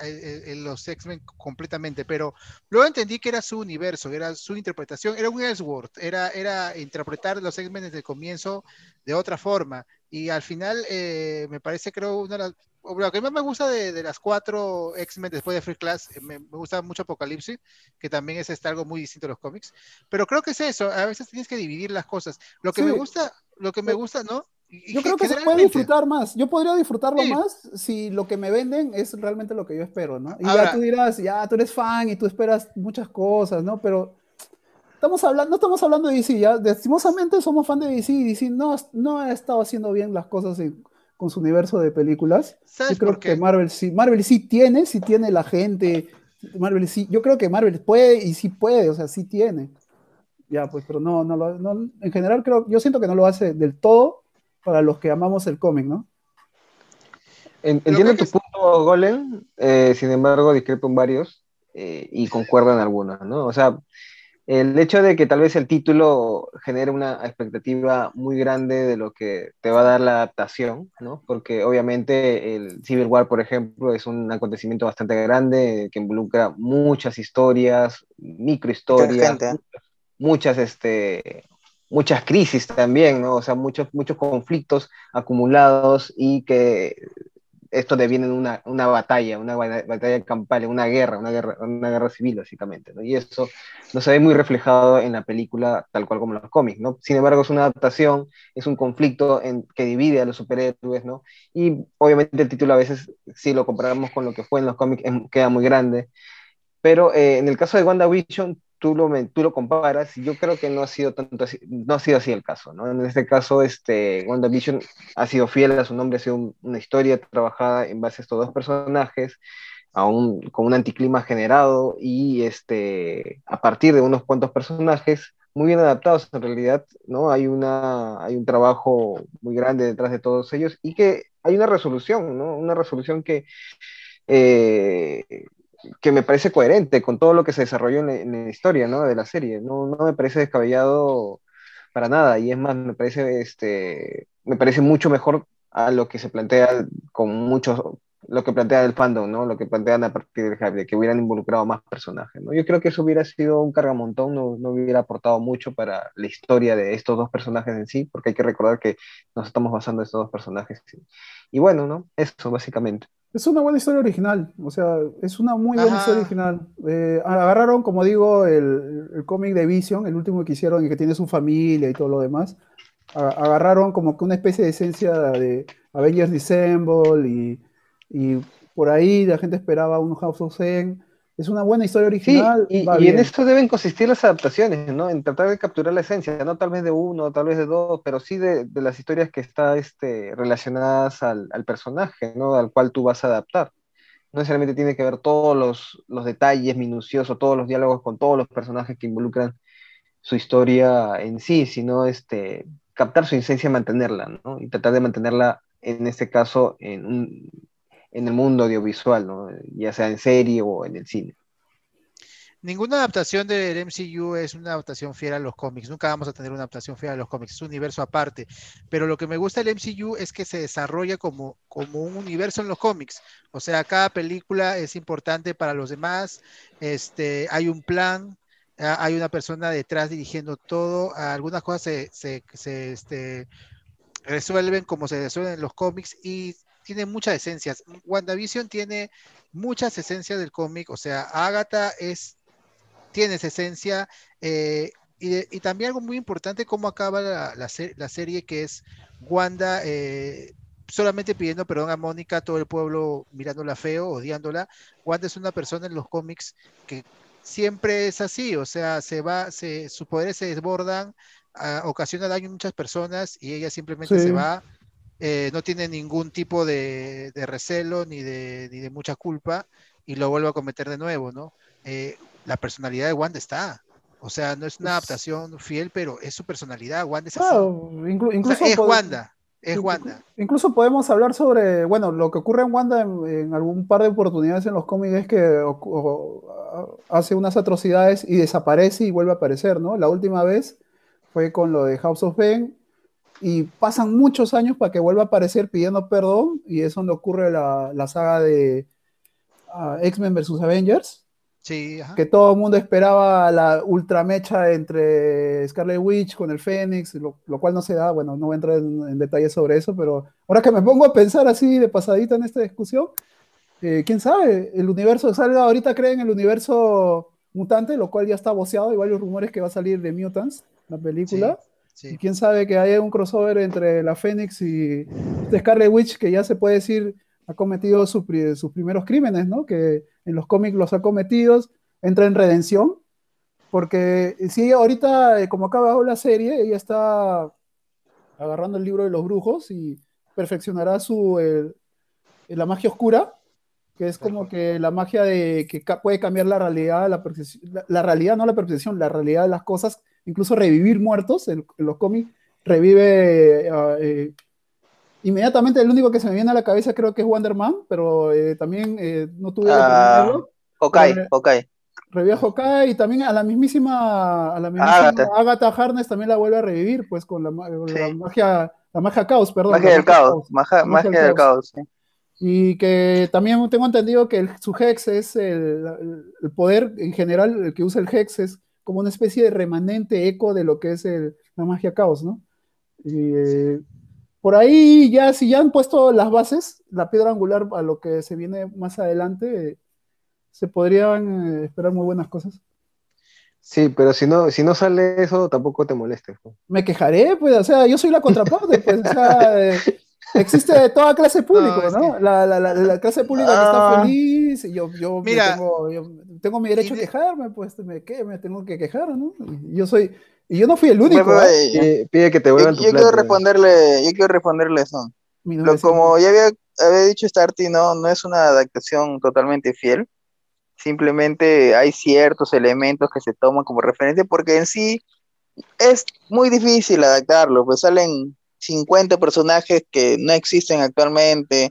los X-Men completamente, pero luego entendí que era su universo, era su interpretación, era un Ellsworth, era, era interpretar los X-Men desde el comienzo de otra forma. Y al final eh, me parece, creo, una de las lo que más me gusta de, las cuatro X-Men después de Free Class, eh, me, gusta mucho Apocalipsis, que también es este, algo muy distinto a los cómics. Pero creo que es eso, a veces tienes que dividir las cosas. Lo que me gusta, lo que me gusta, ¿no? yo creo que se puede disfrutar más. Yo podría disfrutarlo más si lo que me venden es realmente lo que yo espero, ¿no? Y ya tú dirás, ya tú eres fan y tú esperas muchas cosas, ¿no? Pero estamos hablando, no estamos hablando de DC, ya, destimosamente somos fan de DC y DC no, no ha estado haciendo bien las cosas en con su universo de películas. Yo creo que Marvel sí, Marvel sí tiene, sí tiene la gente. Marvel sí, yo creo que Marvel puede y sí puede, o sea, sí tiene. Ya, pues, pero no, no, no en general creo, yo siento que no lo hace del todo para los que amamos el cómic, ¿no? Entiendo tu punto, Golem, eh, sin embargo, discrepo en varios eh, y concuerdo en algunos, ¿no? O sea, el hecho de que tal vez el título genere una expectativa muy grande de lo que te va a dar la adaptación, ¿no? Porque obviamente el Civil War, por ejemplo, es un acontecimiento bastante grande que involucra muchas historias, microhistorias, muchas, este, muchas crisis también, ¿no? O sea, muchos, muchos conflictos acumulados y que esto deviene en una, una batalla, una batalla campal, una guerra, una guerra, una guerra civil, básicamente, ¿no? Y eso no se ve muy reflejado en la película tal cual como los cómics, ¿no? Sin embargo, es una adaptación, es un conflicto en, que divide a los superhéroes, ¿no? Y obviamente el título a veces, si lo comparamos con lo que fue en los cómics, queda muy grande. Pero eh, en el caso de WandaVision, tú lo, tú lo comparas, yo creo que no ha sido tanto así, no ha sido así el caso, ¿no? En este caso, este, WandaVision ha sido fiel a su nombre, ha sido una historia trabajada en base a estos dos personajes, aún con un anticlima generado y este, a partir de unos cuantos personajes muy bien adaptados en realidad, ¿no? Hay, una, hay un trabajo muy grande detrás de todos ellos y que hay una resolución, ¿no? Una resolución que eh, que me parece coherente con todo lo que se desarrolló en, la historia, ¿no? De la serie. No, no me parece descabellado para nada. Y es más, me parece, este, me parece mucho mejor a lo que se plantea con muchos, lo que plantea el fandom, ¿no? Lo que plantean a partir del hype, de que hubieran involucrado más personajes, ¿no? Yo creo que eso hubiera sido un cargamontón, no, no hubiera aportado mucho para la historia de estos dos personajes en sí, porque hay que recordar que nos estamos basando en estos dos personajes. Y bueno, ¿no? Eso, básicamente. Es una buena historia original, o sea, es una muy buena historia original. Eh, agarraron, como digo, el, el cómic de Vision, el último que hicieron y que tiene su familia y todo lo demás. agarraron como que una especie de esencia de Avengers Dissemble y, y por ahí la gente esperaba un House of Zen es una buena historia original. y, en esto deben consistir las adaptaciones, ¿no? En tratar de capturar la esencia, no tal vez de uno, tal vez de dos, pero sí de, las historias que están este, relacionadas al, personaje, ¿no? Al cual tú vas a adaptar. No necesariamente tiene que ver todos los, los detalles minuciosos, todos los diálogos con todos los personajes que involucran su historia en sí, sino este, captar su esencia y mantenerla, ¿no? Y tratar de mantenerla, en este caso, en un, en el mundo audiovisual, ya sea en serie o en el cine. Ninguna adaptación del MCU es una adaptación fiel a los cómics. Nunca vamos a tener una adaptación fiel a los cómics. Es un universo aparte. Pero lo que me gusta del MCU es que se desarrolla como, como un universo en los cómics. O sea, cada película es importante para los demás. Este, hay un plan, ah, hay una persona detrás dirigiendo todo. Algunas cosas se, se, se este, resuelven como se resuelven en los cómics y tiene muchas esencias. WandaVision tiene muchas esencias del cómic, o sea, Agatha es, tiene esa esencia. Eh, y, también algo muy importante, cómo acaba la, serie, que es Wanda eh, solamente pidiendo perdón a Mónica, todo el pueblo mirándola feo, odiándola. Wanda es una persona en los cómics que siempre es así, o sea, se va, se, sus poderes se desbordan, ah, ocasiona daño a muchas personas y ella simplemente se va eh, no tiene ningún tipo de, recelo ni de, ni de, mucha culpa y lo vuelve a cometer de nuevo, ¿no? Eh, la personalidad de Wanda está. O sea, no es una adaptación fiel, pero es su personalidad. Wanda es así. incluso es Wanda. es Wanda. Incluso podemos hablar sobre, bueno, lo que ocurre en Wanda en, algún par de oportunidades en los cómics es que hace unas atrocidades y desaparece y vuelve a aparecer, ¿no? La última vez fue con lo de House of Ben y pasan muchos años para que vuelva a aparecer pidiendo perdón y es donde ocurre la, la saga de uh, X-Men vs. Avengers. Sí, que todo el mundo esperaba la ultramecha entre Scarlet Witch con el Fénix, lo, lo, cual no se da, bueno, no voy a entrar en, en, detalles sobre eso, pero ahora que me pongo a pensar así de pasadita en esta discusión, eh, quién sabe, el universo salga, ahorita creen el universo mutante, lo cual ya está voceado, hay varios rumores que va a salir de Mutants, la película. Sí. Sí. Y quién sabe que haya un crossover entre la Fénix y Scarlet Witch, que ya se puede decir ha cometido su, sus primeros crímenes, ¿no? Que en los cómics los ha cometido, entra en redención, porque si ahorita, eh, como acaba la serie, ella está agarrando el libro de los brujos y perfeccionará su, eh, la magia oscura, que es como que la magia de que puede cambiar la realidad, la, la, la realidad, no la percepción, la realidad de las cosas, incluso revivir muertos en, en los cómics, revive eh, inmediatamente el único que se me viene a la cabeza creo que es Wonder Man, pero eh, también eh, no tuve uh, Hawkeye, Hawkeye. Revive a Hawkeye y también a la mismísima, a la mismísima Agatha. Agatha Harness también la vuelve a revivir, pues con la, con sí. la magia, la magia caos, perdón. Magia del caos, caos. Magia, magia, magia, del caos, sí. Y que también tengo entendido que el, su Hex es el, el, el, poder en general, el que usa el Hex es como una especie de remanente eco de lo que es el, la magia caos, ¿no? Y, eh, por ahí ya, si ya han puesto las bases, la piedra angular a lo que se viene más adelante, se podrían eh, esperar muy buenas cosas. Sí, pero si no, si no sale eso, tampoco te molestes. Me quejaré, pues, o sea, yo soy la contraparte, pues, o sea, eh, existe de toda clase de público, ¿no? ¿no? La, la, la, la, clase pública ah. que está feliz, y yo, yo, Mira, tengo, yo tengo, mi derecho a quejarme, pues, me, ¿qué? me tengo que quejar, ¿no? Yo soy, y yo no fui el único. Bueno, ¿eh? pide, pide, que te vuelvan yo, yo quiero responderle, yo quiero responderle eso. Lo, como ya había, había dicho Starty, no, no es una adaptación totalmente fiel. Simplemente hay ciertos elementos que se toman como referencia porque en sí es muy difícil adaptarlo, pues salen 50 personajes que no existen actualmente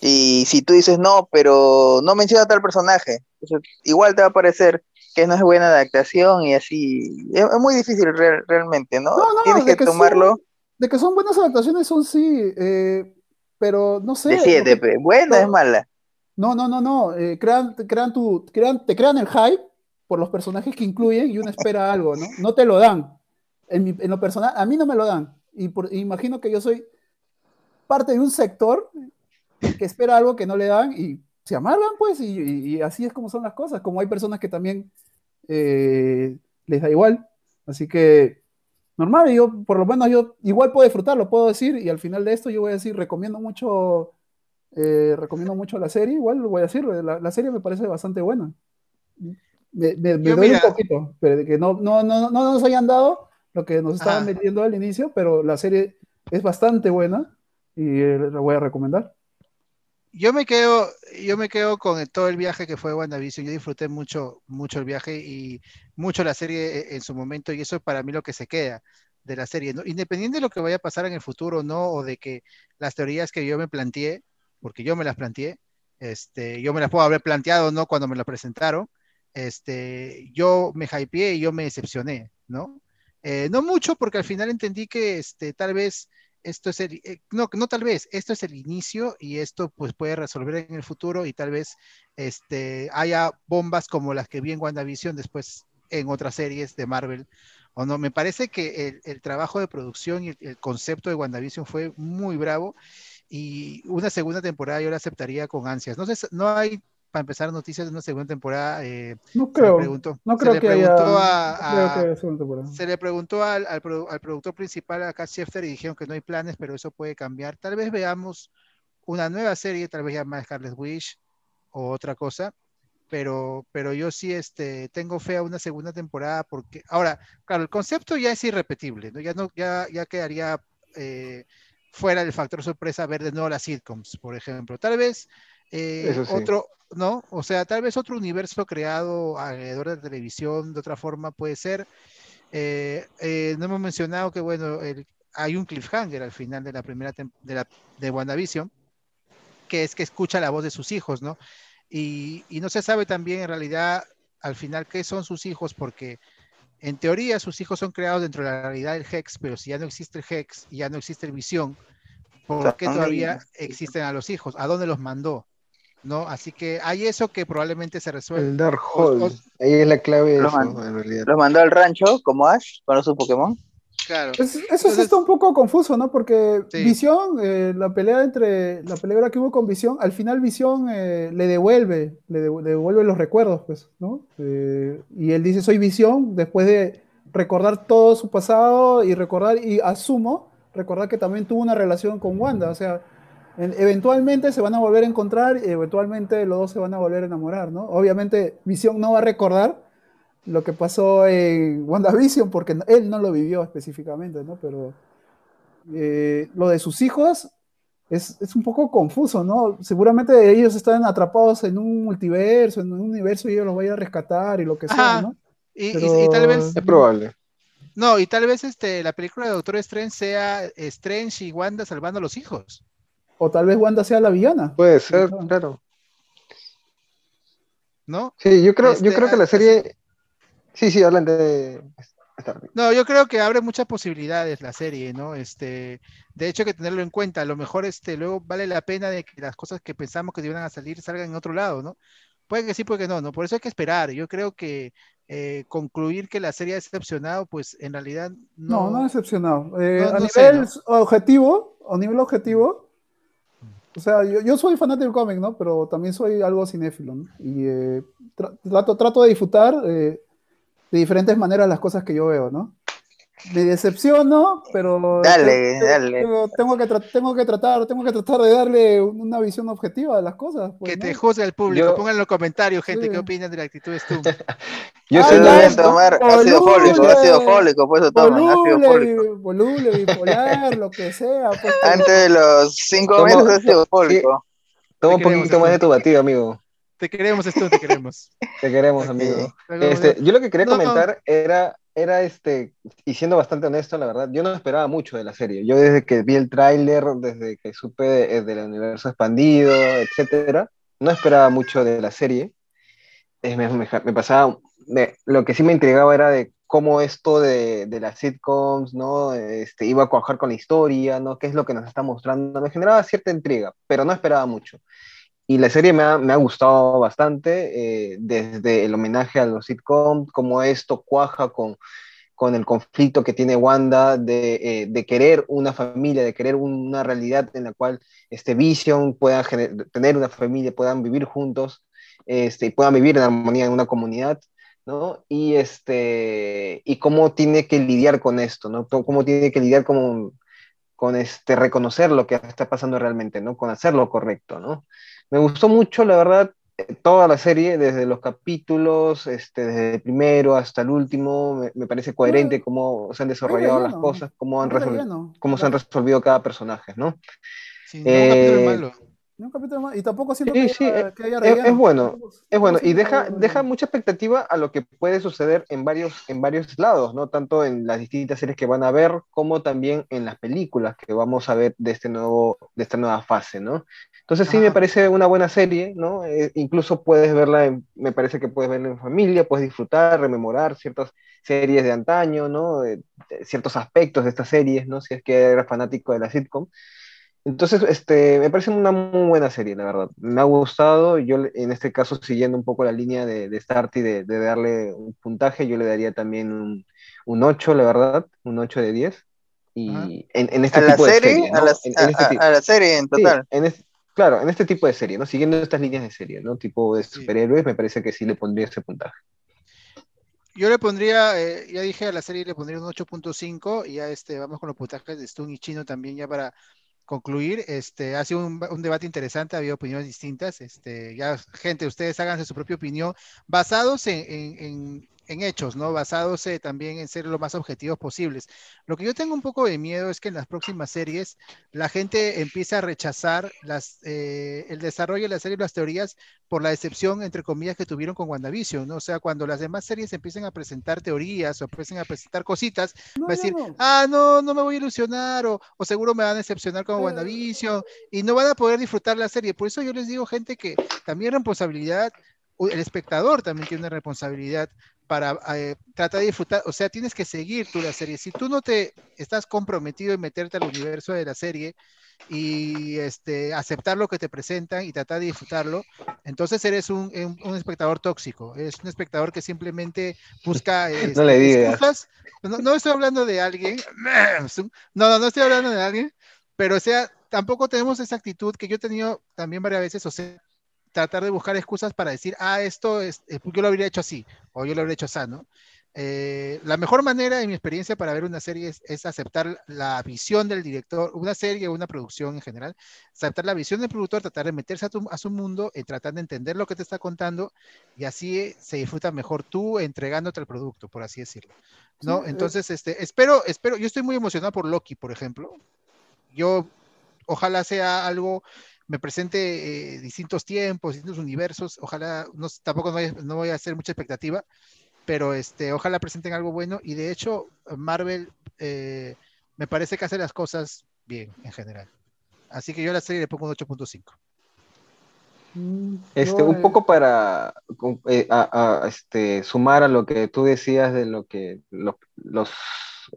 y si tú dices no, pero no menciona tal personaje, entonces, igual te va a parecer que no es buena adaptación y así. Es, es muy difícil re realmente, ¿no? no, no Tienes que, que tomarlo. Son, de que son buenas adaptaciones, son sí, eh, pero no sé. De siete, que, buena es mala. No, no, no, no. Eh, crean, crean tu, crean, te crean el hype por los personajes que incluyen y uno espera algo, ¿no? No te lo dan. En, mi, en lo personal, a mí no me lo dan. Y por, imagino que yo soy parte de un sector que espera algo que no le dan y se amargan, pues, y, y, y, así es como son las cosas. Como hay personas que también eh, les da igual. Así que, normal, yo, por lo menos, yo igual puedo disfrutarlo, puedo decir, y al final de esto yo voy a decir, recomiendo mucho, eh, recomiendo mucho la serie, igual lo voy a decir, la, la serie me parece bastante buena. Me, me, me doy un poquito, pero que no, no, no, no nos hayan dado lo que nos estaban metiendo al inicio, pero la serie es bastante buena y eh, la voy a recomendar yo me quedo, yo me quedo con todo el viaje que fue WandaVision. Yo disfruté mucho, mucho el viaje y mucho la serie e, en su momento, y eso es para mí lo que se queda de la serie. ¿no? Independiente de lo que vaya a pasar en el futuro, ¿no? O de que las teorías que yo me planteé, porque yo me las planteé, este, yo me las puedo haber planteado, ¿no? Cuando me las presentaron, este, yo me hypeé y yo me decepcioné, ¿no? Eh, no mucho, porque al final entendí que este, tal vez esto es el, eh, no, no tal vez, esto es el inicio y esto pues puede resolver en el futuro y tal vez este, haya bombas como las que vi en WandaVision después en otras series de Marvel. O no, me parece que el, trabajo de producción y el, el, concepto de WandaVision fue muy bravo y una segunda temporada yo la aceptaría con ansias. No sé, no hay para empezar noticias de una segunda temporada. Eh, no creo. Se le preguntó, no creo que haya, a, no creo a, que. Se le preguntó al, al, al, productor principal, a Cat Schefter, y dijeron que no hay planes, pero eso puede cambiar. Tal vez veamos una nueva serie, tal vez llamada Scarlet Wish o otra cosa. Pero, pero yo sí este, tengo fe a una segunda temporada porque ahora, claro, el concepto ya es irrepetible, ¿no? Ya, no, ya, ya quedaría eh, fuera del factor sorpresa ver de nuevo las sitcoms, por ejemplo. Tal vez eh, sí. otro, ¿no? O sea, tal vez otro universo creado alrededor de televisión de otra forma puede ser. Eh, eh, no hemos mencionado que, bueno, el, hay un cliffhanger al final de la primera de, la, de WandaVision, que es que escucha la voz de sus hijos, ¿no? Y, y no se sabe también en realidad al final qué son sus hijos, porque en teoría sus hijos son creados dentro de la realidad del Hex, pero si ya no existe el Hex y ya no existe el Visión, ¿por qué todavía existen a los hijos? ¿A dónde los mandó? ¿No? Así que hay eso que probablemente se resuelve. El Dark Hole. o- Ahí es la clave de Lo eso, man- en realidad. Los mandó al rancho como Ash con su Pokémon. Claro. Es- eso sí Entonces- está un poco confuso, ¿no? Porque Sí. Visión, eh, la pelea entre, la pelea que hubo con Visión, al final Visión eh, le devuelve, le devu- devuelve los recuerdos, pues, ¿no? Eh, y él dice, soy Visión, después de recordar todo su pasado y recordar, y asumo, recordar que también tuvo una relación con Wanda, o sea, eventualmente se van a volver a encontrar y eventualmente los dos se van a volver a enamorar, ¿no? Obviamente Visión no va a recordar lo que pasó en WandaVision, porque él no lo vivió específicamente, ¿no? Pero eh, lo de sus hijos es, es un poco confuso, ¿no? Seguramente ellos están atrapados en un multiverso, en un universo y ellos los vayan a rescatar y lo que sea. ¿no? Y, y- Pero- y tal vez, Es probable. no, y tal vez este, la película de Doctor Strange sea Strange y Wanda salvando a los hijos. O tal vez Wanda sea la villana. Puede ser, Ajá. claro. ¿no? Sí, yo creo, yo Este, creo que la así- serie. Sí, sí, hablan de. No, yo creo que abre muchas posibilidades la serie, ¿no? Este, de hecho hay que tenerlo en cuenta. A lo mejor este, luego vale la pena de que las cosas que pensamos que iban a salir salgan en otro lado, ¿no? Puede que sí, puede que no, ¿no? Por eso hay que esperar. Yo creo que eh, concluir que la serie ha decepcionado, pues en realidad No, no. no decepcionado. Eh, No, a no nivel sé, ¿no? objetivo, a nivel objetivo, o sea, yo, soy fanático del cómic, ¿no? Pero también soy algo cinéfilo. Y eh, tra- trato, trato de disfrutar eh, de diferentes maneras las cosas que yo veo, ¿no? Me decepciono, pero Dale, dale. Tengo, tengo que tengo que tratar, tengo que tratar de darle una visión objetiva a las cosas. pues, Que ¿no? te juzgue el público. Yo- Pongan en los comentarios, gente, Sí. qué opinan de la actitud de Stum. Yo sé ya, Deben ya, de- tomar boludo. ácido fólico, ácido fólico, pues eso toman, ácido Voluble, fólico. voluble, bipolar, lo que sea. Pues, Antes de los cinco Tomo- meses ácido fólico. Toma un poquito más de tu batido, amigo. Te queremos, Stum, te queremos. Te queremos, amigo. Este, yo lo que quería No. comentar era, era este, y siendo bastante honesto, la verdad, yo no esperaba mucho de la serie. Yo desde que vi el tráiler, desde que supe eh, del universo expandido, etcétera, no esperaba mucho de la serie. Eh, me, me- pasaba, me- lo que sí me intrigaba era de cómo esto de, de las sitcoms, ¿no? Este, iba a cuajar con la historia, ¿no? ¿Qué es lo que nos está mostrando? Me generaba cierta intriga, pero no esperaba mucho. Y la serie me ha, me ha gustado bastante, eh, desde el homenaje a los sitcoms, cómo esto cuaja con, con el conflicto que tiene Wanda de, eh, de querer una familia, de querer una realidad en la cual este Vision pueda tener una familia, puedan vivir juntos este, puedan vivir en armonía en una comunidad, ¿no? Y, este, y cómo tiene que lidiar con esto, ¿no? Cómo tiene que lidiar con, con este, reconocer lo que está pasando realmente, ¿no? Con hacer lo correcto, ¿no? Me gustó mucho, la verdad, eh, toda la serie, desde los capítulos, este, desde el primero hasta el último, me, me parece coherente cómo se han desarrollado las cosas, cómo, han No resol- relleno. cómo se han resolvido cada personaje, ¿no? Sí, no, un capítulo Eh, malo. Ni un capítulo más. Y tampoco siento Sí, que, sí, haya, es- que haya es- relleno. es bueno, Es bueno, y deja, deja mucha expectativa a lo que puede suceder en varios, en varios lados, ¿no? Tanto en las distintas series que van a ver, como también en las películas que vamos a ver de, este nuevo, de esta nueva fase, ¿no? Entonces sí me Ajá. parece una buena serie, ¿no? Eh, incluso puedes verla, en- me parece que puedes verla en familia, puedes disfrutar, rememorar ciertas series de antaño, ¿no? Eh, eh, ciertos aspectos de estas series, ¿no? Si es que eres fanático de la sitcom. Entonces, este, me parece una muy buena serie, la verdad. Me ha gustado. Yo, en este caso, siguiendo un poco la línea de, de Starty, de, de darle un puntaje, yo le daría también un, un 8, la verdad, un 8 de 10. Y en, en este A la tipo de serie, serie, a, ¿no? la, En- en este a- a la serie en sí, total. en es- claro, en este tipo de serie, ¿no? Siguiendo estas líneas de serie, ¿no? Tipo de Sí. superhéroes, me parece que sí le pondría ese puntaje. Yo le pondría, eh, ya dije a la serie le pondría un 8.5 y ya este, vamos con los puntajes de Stun y Chino también ya para concluir. Este, ha sido un, un debate interesante, ha habido opiniones distintas. Este, ya, gente, ustedes háganse su propia opinión basados en, en- en- en hechos, ¿no? Basados eh, también en ser lo más objetivos posibles. Lo que yo tengo un poco de miedo es que en las próximas series la gente empiece a rechazar las, eh, el desarrollo de la serie y las teorías por la decepción, entre comillas, que tuvieron con WandaVision, ¿no? O sea, cuando las demás series empiecen a presentar teorías o empiecen a presentar cositas, No, va a no, decir, no. ah, no, no me voy a ilusionar o, o seguro me van a decepcionar con. WandaVision y no van a poder disfrutar la serie. Por eso yo les digo, gente, que también responsabilidad, el espectador también tiene una responsabilidad para eh, tratar de disfrutar, o sea, tienes que seguir tú la serie. Si tú no te estás comprometido en meterte al universo de la serie y este, aceptar lo que te presentan y tratar de disfrutarlo, entonces eres un, un- un espectador tóxico, eres un espectador que simplemente busca este, le digas. excusas. No, no estoy hablando de alguien, no, no, no estoy hablando de alguien, pero o sea, tampoco tenemos esa actitud que yo he tenido también varias veces, o sea, tratar de buscar excusas para decir, ah, esto es, eh, yo lo habría hecho así, o yo lo habría hecho así, ¿no? Eh, la mejor manera, en mi experiencia, para ver una serie es, es aceptar la visión del director, una serie o una producción en general, aceptar la visión del productor, tratar de meterse a, tu- a su mundo, y tratar de entender lo que te está contando, y así eh, se disfruta mejor tú entregándote el producto, por así decirlo. ¿no? Sí, eh. Entonces, este, espero, espero, yo estoy muy emocionado por Loki, por ejemplo. Yo, ojalá sea algo, me presente eh, distintos tiempos, distintos universos, ojalá, no, tampoco no voy, a- no voy a hacer mucha expectativa, pero este, ojalá presenten algo bueno, y de hecho, Marvel eh, me parece que hace las cosas bien, en general. Así que yo a la serie le pongo un 8.5. Mm, Este, un eh, poco para eh, a- a, este, sumar a lo que tú decías de lo que lo- los,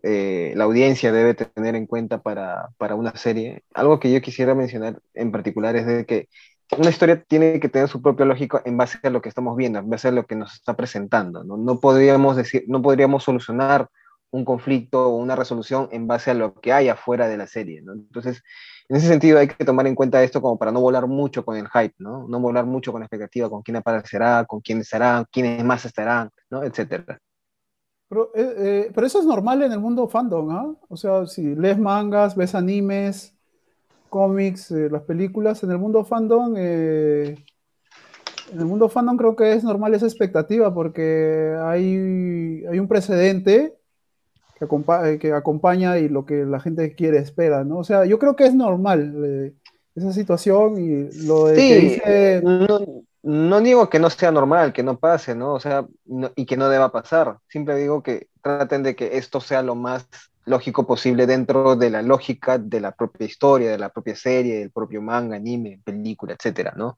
eh, la audiencia debe tener en cuenta para, para una serie, algo que yo quisiera mencionar en particular es de que una historia tiene que tener su propia lógica en base a lo que estamos viendo, en base a lo que nos está presentando. No, no podríamos decir, no podríamos solucionar un conflicto o una resolución en base a lo que hay afuera de la serie. Entonces, en ese sentido hay que tomar en cuenta esto como para no volar mucho con el hype, ¿no? No volar mucho con la expectativa, con quién aparecerá, con quién estará, quiénes más estarán, ¿no? Etcétera. Pero, eh, eh, pero eso es normal en el mundo fandom, ¿ah? O sea, si lees mangas, ves animes, cómics, eh, las películas, en el mundo fandom, eh, en el mundo fandom creo que es normal esa expectativa porque hay, hay un precedente que, acompa- eh, que acompaña y lo que la gente quiere, espera, ¿no? O sea, yo creo que es normal eh, esa situación y lo de que dice... no, no digo que no sea normal, que no pase, ¿no? O sea, no- y que no deba pasar. Siempre digo que traten de que esto sea lo más lógico posible dentro de la lógica de la propia historia, de la propia serie, del propio manga, anime, película, etcétera, ¿no?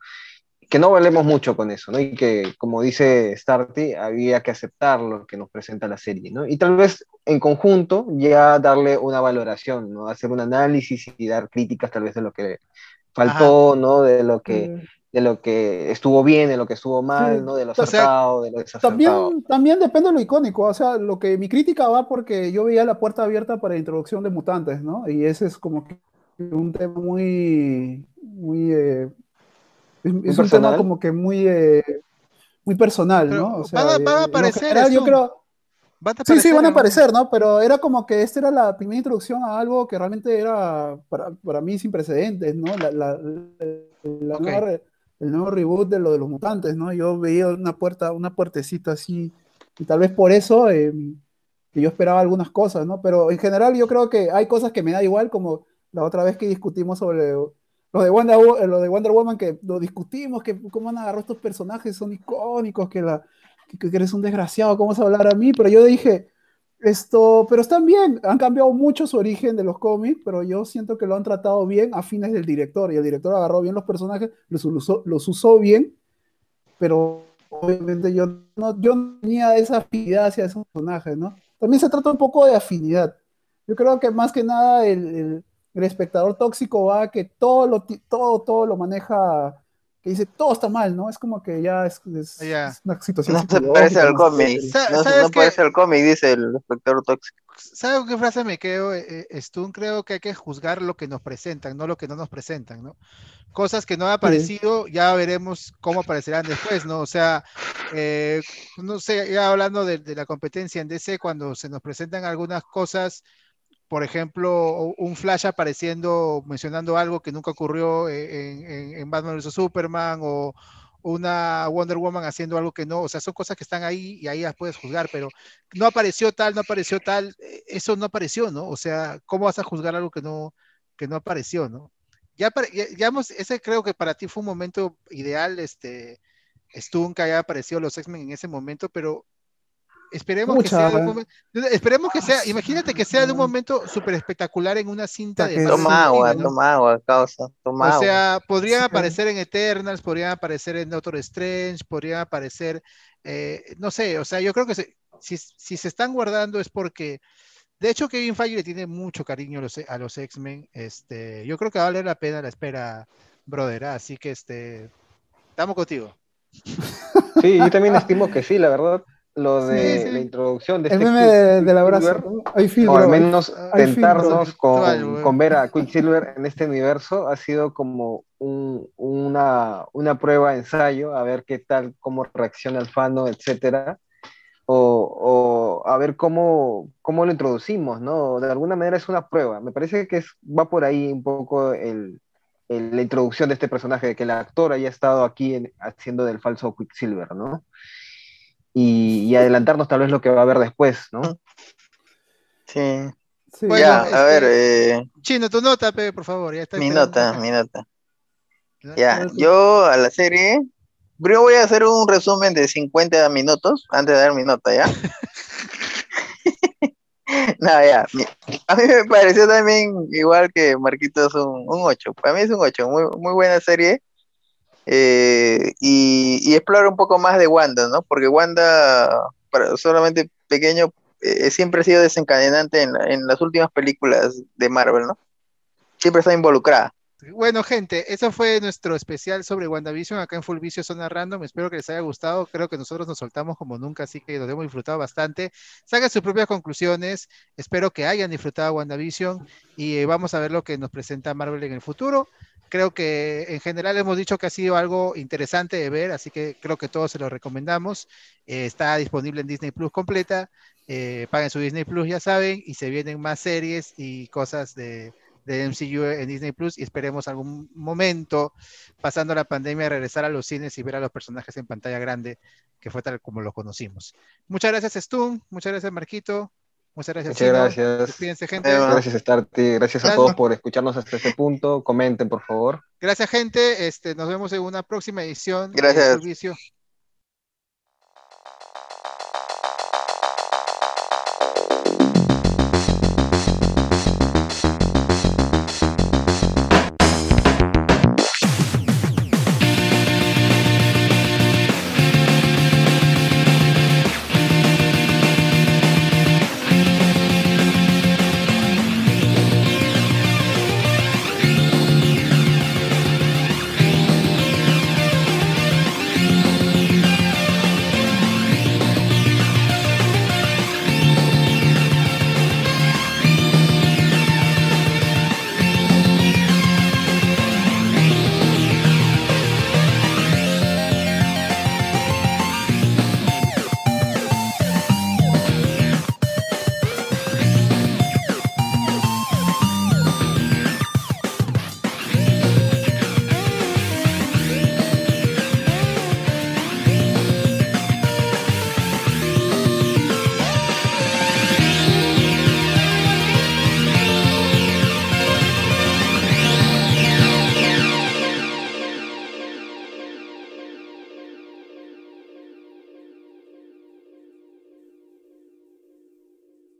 Que no valemos mucho con eso, ¿no? Y que, como dice Starty, había que aceptar lo que nos presenta la serie, ¿no? Y tal vez en conjunto ya darle una valoración, ¿no? Hacer un análisis y dar críticas tal vez de lo que faltó, ¿no? De lo que eh, de lo que estuvo bien, de lo que estuvo mal, Sí, ¿no? De lo o sea, acertado, de lo desacertado. También, también depende de lo icónico, o sea, lo que mi crítica va porque yo veía la puerta abierta para la introducción de mutantes, ¿no? Y ese es como que un tema muy, muy, eh, es, es un tema personal? como que muy, eh, muy personal, Pero ¿no? O sea, van a- van a eh, lo aparecer, general, yo creo, a sí, sí, van a aparecer, ¿no? Pero era como que esta era la primera introducción a algo que realmente era para, para mí sin precedentes, ¿no? La, la- la Ok. nueva re- el nuevo reboot de lo de los mutantes, ¿no? Yo veía una puerta, una puertecita así, y tal vez por eso eh, que yo esperaba algunas cosas, ¿no? Pero en general yo creo que hay cosas que me da igual, como la otra vez que discutimos sobre lo de Wonder, Wo- lo de Wonder Woman, que lo discutimos, que cómo han agarrado estos personajes, son icónicos, que, la, que, que eres un desgraciado, ¿cómo vas a hablar a mí? Pero yo dije, esto, pero están bien, han cambiado mucho su origen de los cómics, pero yo siento que lo han tratado bien a fines del director, y el director agarró bien los personajes, los usó, los usó bien, pero obviamente yo no, yo tenía esa afinidad hacia esos personajes, ¿no? También se trata un poco de afinidad. Yo creo que más que nada el, el- espectador tóxico va a que todo lo, todo, todo lo maneja, que dice todo está mal, ¿no? Es como que ya es, es una situación No se parece al cómic. No, ¿sabes no parece al cómic, dice el espectador tóxico. ¿Sabes qué frase me quedo, eh, eh, Stun? Creo que hay que juzgar lo que nos presentan, no lo que no nos presentan, ¿no? Cosas que no han aparecido, ya veremos cómo aparecerán después, ¿no? O sea, eh, no sé, ya hablando de, de la competencia en DC, cuando se nos presentan algunas cosas, por ejemplo, un Flash apareciendo, mencionando algo que nunca ocurrió en, Batman vs. Superman, o, una Wonder Woman haciendo algo que no, o sea, son cosas que están ahí y ahí las puedes juzgar, pero no apareció tal, no apareció tal, eh, eso no apareció, ¿no? O sea, ¿cómo vas a juzgar algo que no, que no apareció, ¿no? Ya, ya, ese creo que para ti fue un momento ideal, este, Stun que haya aparecido los X-Men en ese momento, pero Esperemos que sea de un momento, esperemos que sea, imagínate que sea de un momento súper espectacular en una cinta de Toma agua, toma agua, causa, toma O sea, podrían aparecer en Eternals, podrían aparecer en Doctor Strange, podrían aparecer, eh, no sé, o sea, yo creo que si, si, se están guardando es porque, de hecho, Kevin Feige le tiene mucho cariño a los, a los X-Men, este, yo creo que vale la pena la espera, brother, ¿ah? así que, este, estamos contigo. Sí, yo también estimo que sí, la verdad lo de la introducción de el este meme del abrazo o al menos tentarnos con, ver a Quicksilver en este universo ha sido como una, una, prueba ensayo a ver qué tal cómo reacciona el fano etcétera. O, a ver cómo, cómo lo introducimos no de alguna manera es una prueba. Me parece que es, va por ahí un poco el, la introducción de este personaje de que el actor haya estado aquí haciendo del falso Quicksilver no y, adelantarnos tal vez lo que va a haber después, ¿no? Sí. ya, a este, ver. Eh... Chino, tu nota, Pepe, por favor. Ya está mi nota, mi nota. Ya, yo a la serie. Yo voy a hacer un resumen de 50 minutos antes de dar mi nota, ¿ya? no, ya. A mí me pareció también igual que Marquitos un, un 8. Para mí es un 8. Muy, muy buena serie. Eh, y, explora un poco más de Wanda, ¿no? Porque Wanda, solamente pequeño, eh, siempre ha sido desencadenante en, las últimas películas de Marvel, ¿no? Siempre está involucrada. Bueno, gente, eso fue nuestro especial sobre WandaVision acá en Full Vicio Zona Random. Espero que les haya gustado. Creo que nosotros nos soltamos como nunca, así que nos hemos disfrutado bastante. Saquen sus propias conclusiones. Espero que hayan disfrutado WandaVision y eh, vamos a ver lo que nos presenta Marvel en el futuro. Creo que en general hemos dicho que ha sido algo interesante de ver, así que creo que todos se lo recomendamos. Eh, está disponible en Disney Plus completa. Eh, paguen su Disney Plus, ya saben, y se vienen más series y cosas de, de MCU en Disney Plus y esperemos algún momento, pasando la pandemia, regresar a los cines y ver a los personajes en pantalla grande, que fue tal como lo conocimos. Muchas gracias, Stun. Muchas gracias, Marquito. Muchas gracias. Muchas gracias. gente. Gracias, Starty. Gracias a todos por escucharnos hasta este punto. Comenten, por favor. Gracias, gente. Este, nos vemos en una próxima edición. Gracias.